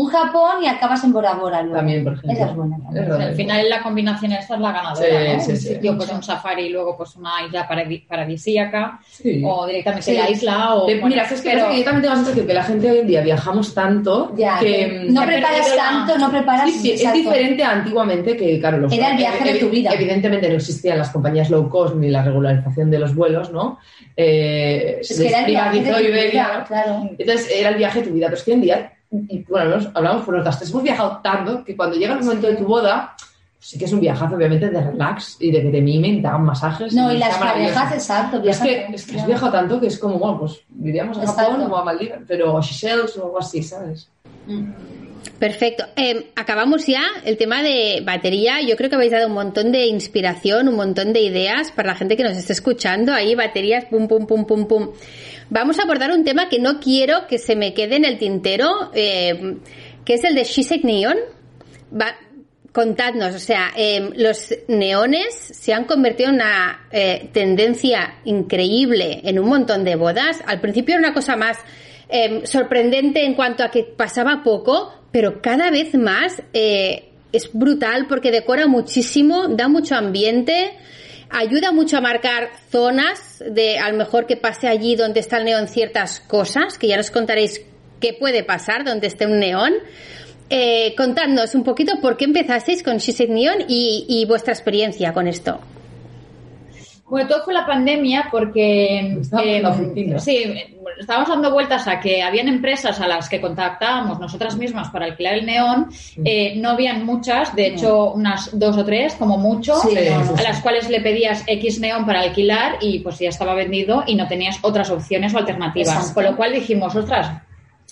Un Japón y acabas en Bora Bora luego. También, por ejemplo. Esa es buena. también. Es verdad. Al final la combinación esta es la ganadora, Sí, ¿no? sí, un sí. sitio, pues un safari y luego pues una isla paradi- paradisíaca Sí. o directamente Sí. la isla o... Bueno, Mira, es que, pero- pasa que yo también tengo la sensación que la gente hoy en día viajamos tanto Ya, que... que no preparas perdido la- tanto, no preparas. Sí, sí, es diferente a antiguamente que, claro, los Era el viaje de tu vida. Evidentemente no existían las compañías low cost ni la regularización de los vuelos, ¿no? Eh, Es se que era el viaje de tu vida, claro. Entonces era el viaje de tu vida, pero es que hoy en día, y bueno, hablamos por nosotras tres, hemos viajado tanto que cuando llega el momento de tu boda, sí que es un viajazo, obviamente, de relax y de que te mimen, te hagan masajes. No, y está las parejas, exacto. Es que, es que has viajado tanto que es como, bueno, pues iríamos a Exacto. Japón o a Maldivas, pero a Seychelles o algo así, ¿sabes? Perfecto. Eh, acabamos ya el tema de batería. Yo creo que habéis dado un montón de inspiración, un montón de ideas para la gente que nos esté escuchando. Ahí baterías, pum, pum, pum, pum, pum. Vamos a abordar un tema que no quiero que se me quede en el tintero, eh, que es el de Shisek Neon. Contadnos, o sea, eh, los neones se han convertido en una eh, tendencia increíble en un montón de bodas. Al principio era una cosa más sorprendente en cuanto a que pasaba poco, pero cada vez más es brutal porque decora muchísimo, da mucho ambiente, ayuda mucho a marcar zonas de a lo mejor que pase allí donde está el neón ciertas cosas, que ya nos contaréis qué puede pasar donde esté un neón. Eh, contadnos un poquito por qué empezasteis con She Neon y, y vuestra experiencia con esto. Bueno, todo fue la pandemia porque Estábamos en la oficina. sí, estábamos dando vueltas a que habían empresas a las que contactábamos nosotras mismas para alquilar el neón, eh, no habían muchas, de hecho unas dos o tres como mucho, Sí, a las cuales le pedías X neón para alquilar y pues ya estaba vendido y no tenías otras opciones o alternativas. Exacto. Con lo cual dijimos, ostras,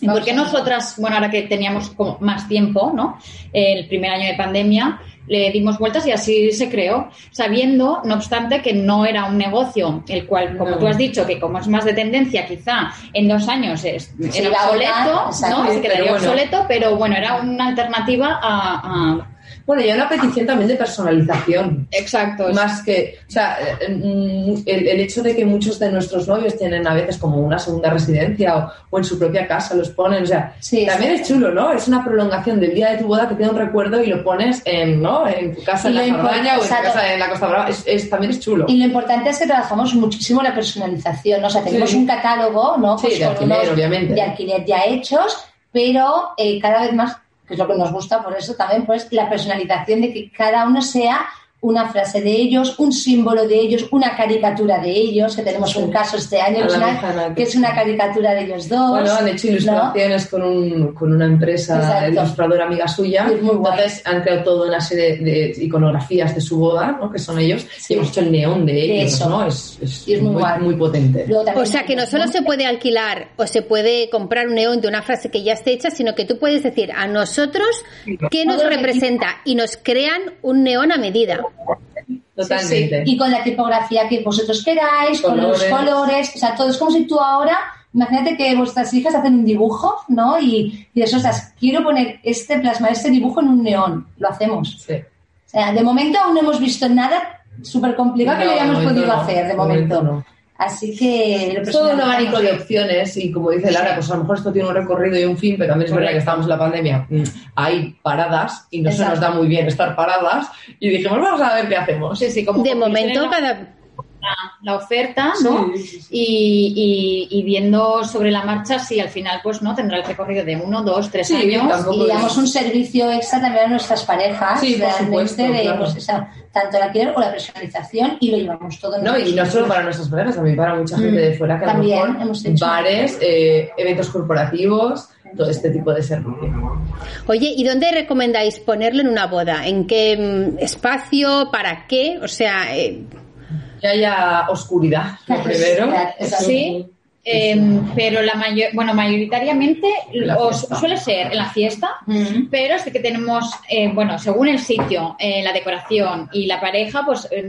¿y por qué nosotras, bueno, ahora que teníamos como más tiempo, ¿no? Eh, el primer año de pandemia, le dimos vueltas y así se creó, sabiendo, no obstante, que no era un negocio, el cual, como No. tú has dicho, que como es más de tendencia, quizá en dos años es, era obsoleto. ¿no? Se quedaría Pero bueno. obsoleto, pero bueno, era una alternativa a, a- Bueno, y una petición también de personalización. Exacto. Más que, o sea, eh, mm, el, el hecho de que muchos de nuestros novios tienen a veces como una segunda residencia o, o en su propia casa los ponen, o sea, Sí, también sí. es chulo, ¿no? Es una prolongación del día de tu boda que da un recuerdo y lo pones en, ¿no? En tu casa en la Cerdaña o en tu casa en la Costa Brava. Es, es- también es chulo. Y lo importante es que trabajamos muchísimo la personalización. ¿no? O sea, tenemos Sí. un catálogo, ¿no? Sí, de alquiler, obviamente. De alquiler ya hechos, pero eh, cada vez más, que es lo que nos gusta, por eso también, pues la personalización de que cada uno sea una frase de ellos, un símbolo de ellos, una caricatura de ellos, que tenemos un caso este año, A que es, una, mexicana, que es una caricatura de ellos dos. Bueno, han hecho ¿no? ilustraciones con, un, con una empresa Exacto. ilustradora amiga suya. Es muy guay. Entonces han creado toda una serie de iconografías de su boda, ¿no? que son ellos, Sí. y hemos hecho el neón de ellos, eso. ¿no? Es, es Y es muy muy, guay. muy potente. O sea que no solo se puede alquilar o se puede comprar un neón de una frase que ya esté hecha, sino que tú puedes decir a nosotros qué nos representa y nos crean un neón a medida. Totalmente. y con la tipografía que vosotros queráis, con los Colores. o sea, todo es como si tú ahora, imagínate que vuestras hijas hacen un dibujo, ¿no? Y, y eso, o sea, quiero poner este, plasmar este dibujo en un neón, lo hacemos. Sí. O sea, de momento aún no hemos visto nada súper complicado que lo hayamos podido no, hacer, de de momento momento. no. Así que todo un abanico de opciones y como dice Lara, pues a lo mejor esto tiene un recorrido y un fin, pero también es verdad que estamos en la pandemia. mm, Hay paradas y no se nos da muy bien estar paradas y dijimos, vamos a ver qué hacemos. Sí, sí, como De momento cada la, la oferta, ¿no? Sí, sí, sí. Y, y- y viendo sobre la marcha si al final pues no tendrá el recorrido de uno, dos, tres Sí, años. Y damos un servicio extra también a nuestras parejas, Sí, por realmente, supuesto, de, claro. pues, esa- tanto el alquiler o la personalización, y lo llevamos todo en No, y no solo para nuestras parejas, también para mucha gente de fuera que a lo También mejor hemos hecho. bares, eh, eventos corporativos, todo este tipo de servicio. Oye, ¿y dónde recomendáis ponerlo en una boda? ¿En qué mm, espacio? ¿Para qué? O sea, eh, Que haya oscuridad, lo primero. Sí, eh, pero la mayor, bueno, mayoritariamente os- suele ser en la fiesta, Mm. pero sí que tenemos, eh, bueno, según el sitio, eh, la decoración y la pareja, pues eh,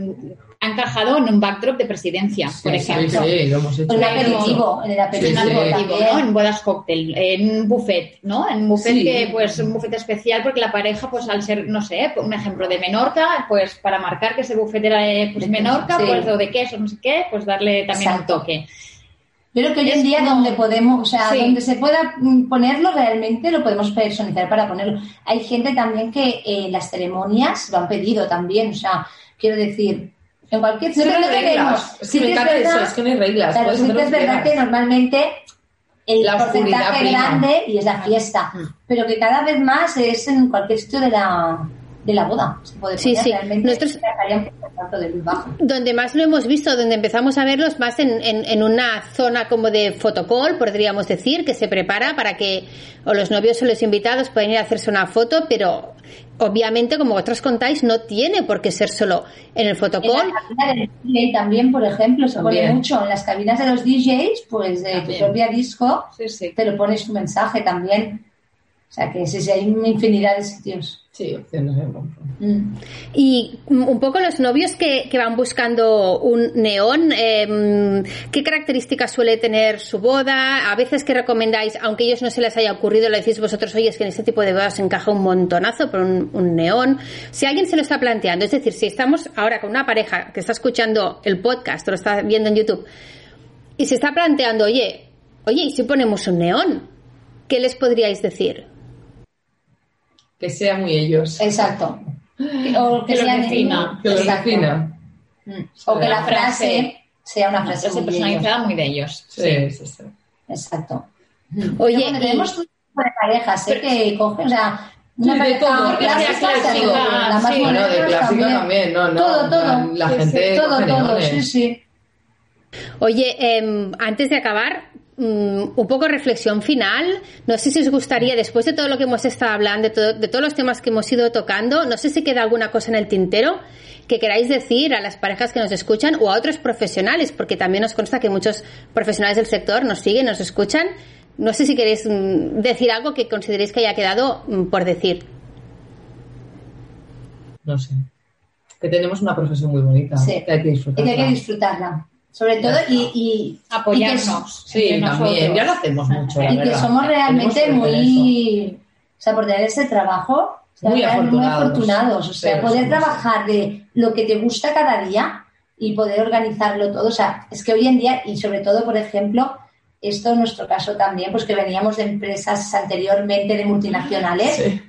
ha encajado en un backdrop de presidencia, por Sí, sí, ejemplo. sí, lo hemos hecho. Un aperitivo, en el En aperitivo. ¿no? En bodas cóctel, en un buffet, ¿no? En un buffet Sí. que, pues, un buffet especial porque la pareja, pues, al ser, no sé, un ejemplo de Menorca, pues, para marcar que ese buffet era de pues, De Menorca, pues, o de queso, no sé qué, pues darle también Exacto. un toque. Yo creo que hoy en día como- donde podemos, o sea, Sí. donde se pueda mm, ponerlo realmente lo podemos personalizar para ponerlo. Hay gente también que eh, las ceremonias lo han pedido también, o sea, quiero decir, en cualquier Sí, no tenemos. reglas. Es que Sí me encanta verdad- eso, es que no hay reglas. Puedes sí que es verdad que normalmente el La porcentaje prima. grande y es la fiesta, pero que cada vez más es en cualquier sitio de la de la boda. Se puede Sí, sí. Nosotros- donde más lo hemos visto, donde empezamos a verlos más en, en, en una zona como de fotocall, podríamos decir, que se prepara para que o los novios o los invitados puedan ir a hacerse una foto, pero obviamente, como vosotros contáis, no tiene por qué ser solo en el En fotocall. la cabina del DJ también, por ejemplo, se pone mucho. En las cabinas de los DJs, pues de tu propia disco, Sí, sí. te lo pones tu mensaje también. O sea que sí, sí, hay una infinidad de sitios. Sí, opciones montón. Mm. Y un poco los novios que, que van buscando un neón, eh, ¿qué características suele tener su boda? A veces que recomendáis, aunque a ellos no se les haya ocurrido, le decís vosotros, oye, es que en este tipo de bodas encaja un montonazo por un, un neón. Si alguien se lo está planteando, es decir, si estamos ahora con una pareja que está escuchando el podcast o lo está viendo en YouTube y se está planteando, oye, oye, ¿y si ponemos un neón? ¿Qué les podríais decir? Que sea muy ellos. Exacto. O que, Que lo sea defina, Que defina. Mm. O que la La frase. frase sea una frase frase muy de ellos. personalizada muy de ellos. Sí, sí, sí. Exacto. Oye, Pero bueno, y- tenemos un tipo de parejas ¿eh? que cogen, o sea, una Sí, de pareja todo, porque clásica, sea clásico, la más sí. Bueno, de clásica también, no, no. Todo, todo. La, la Sí, sí, gente todo, todo, sí, sí. Oye, em, antes de acabar, mm, un poco reflexión final. No sé si os gustaría, después de todo lo que hemos estado hablando, de, todo- de todos los temas que hemos ido tocando, no sé si queda alguna cosa en el tintero que queráis decir a las parejas que nos escuchan o a otros profesionales, porque también nos consta que muchos profesionales del sector nos siguen, nos escuchan. No sé si queréis mm, decir algo que consideréis que haya quedado mm, por decir. No sé. Que tenemos una profesión muy bonita. Sí. Que hay que Y disfrutarla. que hay que disfrutarla. Sobre todo y, y Apoyarnos. Sí, entre también. Ya lo hacemos mucho, la y que, que somos realmente muy... O sea, por tener ese trabajo, o muy afortunados. afortunados. O sea, poder trabajar de lo que te gusta cada día y poder organizarlo todo. O sea, es que hoy en día, y sobre todo, por ejemplo, esto en nuestro caso también, pues que veníamos de empresas anteriormente de multinacionales.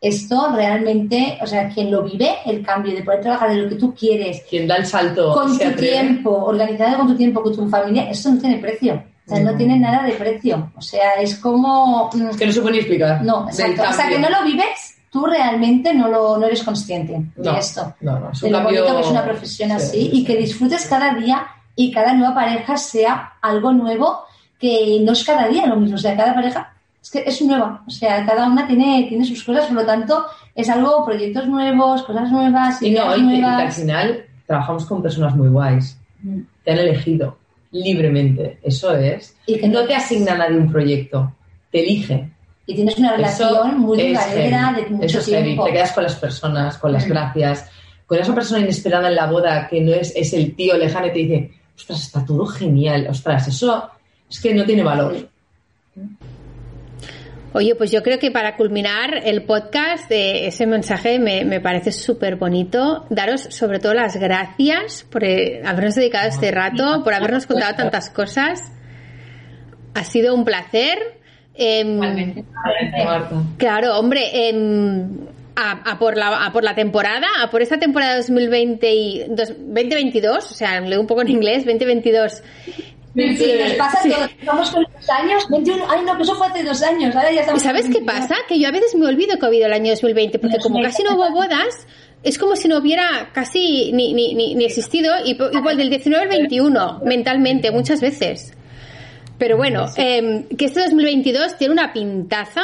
Esto realmente, o sea, quien lo vive, el cambio de poder trabajar de lo que tú quieres. Quien da el salto. Con tu tiempo, organizado con tu tiempo, con tu familia, esto no tiene precio. O sea, no tiene nada de precio. O sea, es como... Es que no se puede ni explicar. No, exacto. Hasta que no lo vives, tú realmente no, lo, no eres consciente de esto. No, no, es de lo bonito que es una profesión así y que disfrutes cada día y cada nueva pareja sea algo nuevo que no es cada día lo mismo. O sea, cada pareja es que es nueva. O sea, cada una tiene, tiene sus cosas, por lo tanto, es algo, proyectos nuevos, cosas nuevas, y no, y, nuevas. al final trabajamos con personas muy guays. Mm. Te han elegido libremente. Eso es. Y que no te asigna nadie un proyecto. Te elige. Y tienes una relación Eso muy es duradera de mucho Eso es heavy. tiempo. Te quedas con las personas, con las Mm. gracias. Con esa persona inesperada en la boda que no es, es el tío lejano y te dice, ostras, está todo genial. Ostras, eso es que no tiene valor. Oye, pues yo creo que para culminar el podcast, eh, ese mensaje me, me parece súper bonito. Daros sobre todo las gracias por eh, habernos dedicado este rato, por habernos contado tantas cosas. Ha sido un placer. Marta. Claro, hombre, em, a, a por la, a por la temporada, a por esta temporada 2020 y dos- 2022, o sea, leo un poco en inglés, 2022. Sí, nos pasa Sí. todo. Vamos con los años, 21, ay no, que eso fue hace dos años, ahora ya ¿Y estamos... sabes qué 22. pasa? Que yo a veces me olvido que ha habido el año 2020, porque Dios como casi no hubo bodas, es como si no hubiera casi ni, ni, ni, ni existido, y igual del 19 al 21, mentalmente, muchas veces. Pero bueno, em, que este 2022 tiene una pintaza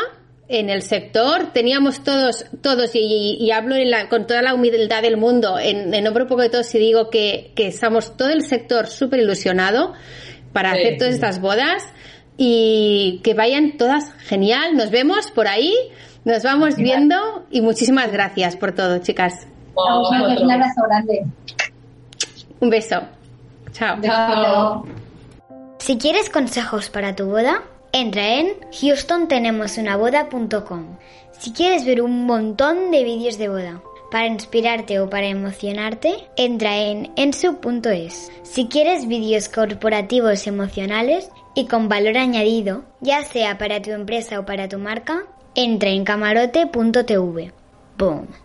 en el sector. Teníamos todos, todos, y, y- y hablo en la- con toda la humildad del mundo, en, en nombre un poco de todos, y digo que, que estamos todo el sector súper ilusionado para Sí. hacer todas estas bodas y que vayan todas genial. Nos vemos por ahí, nos vamos viendo y muchísimas gracias por todo, chicas. Un abrazo grande. Un beso. Chao. Chao. Si quieres consejos para tu boda, entra en houstontenemosunaboda.com. Si quieres ver un montón de vídeos de boda para inspirarte o para emocionarte, entra en ensu.es. Si quieres vídeos corporativos emocionales y con valor añadido, ya sea para tu empresa o para tu marca, entra en camarote.tv. Boom.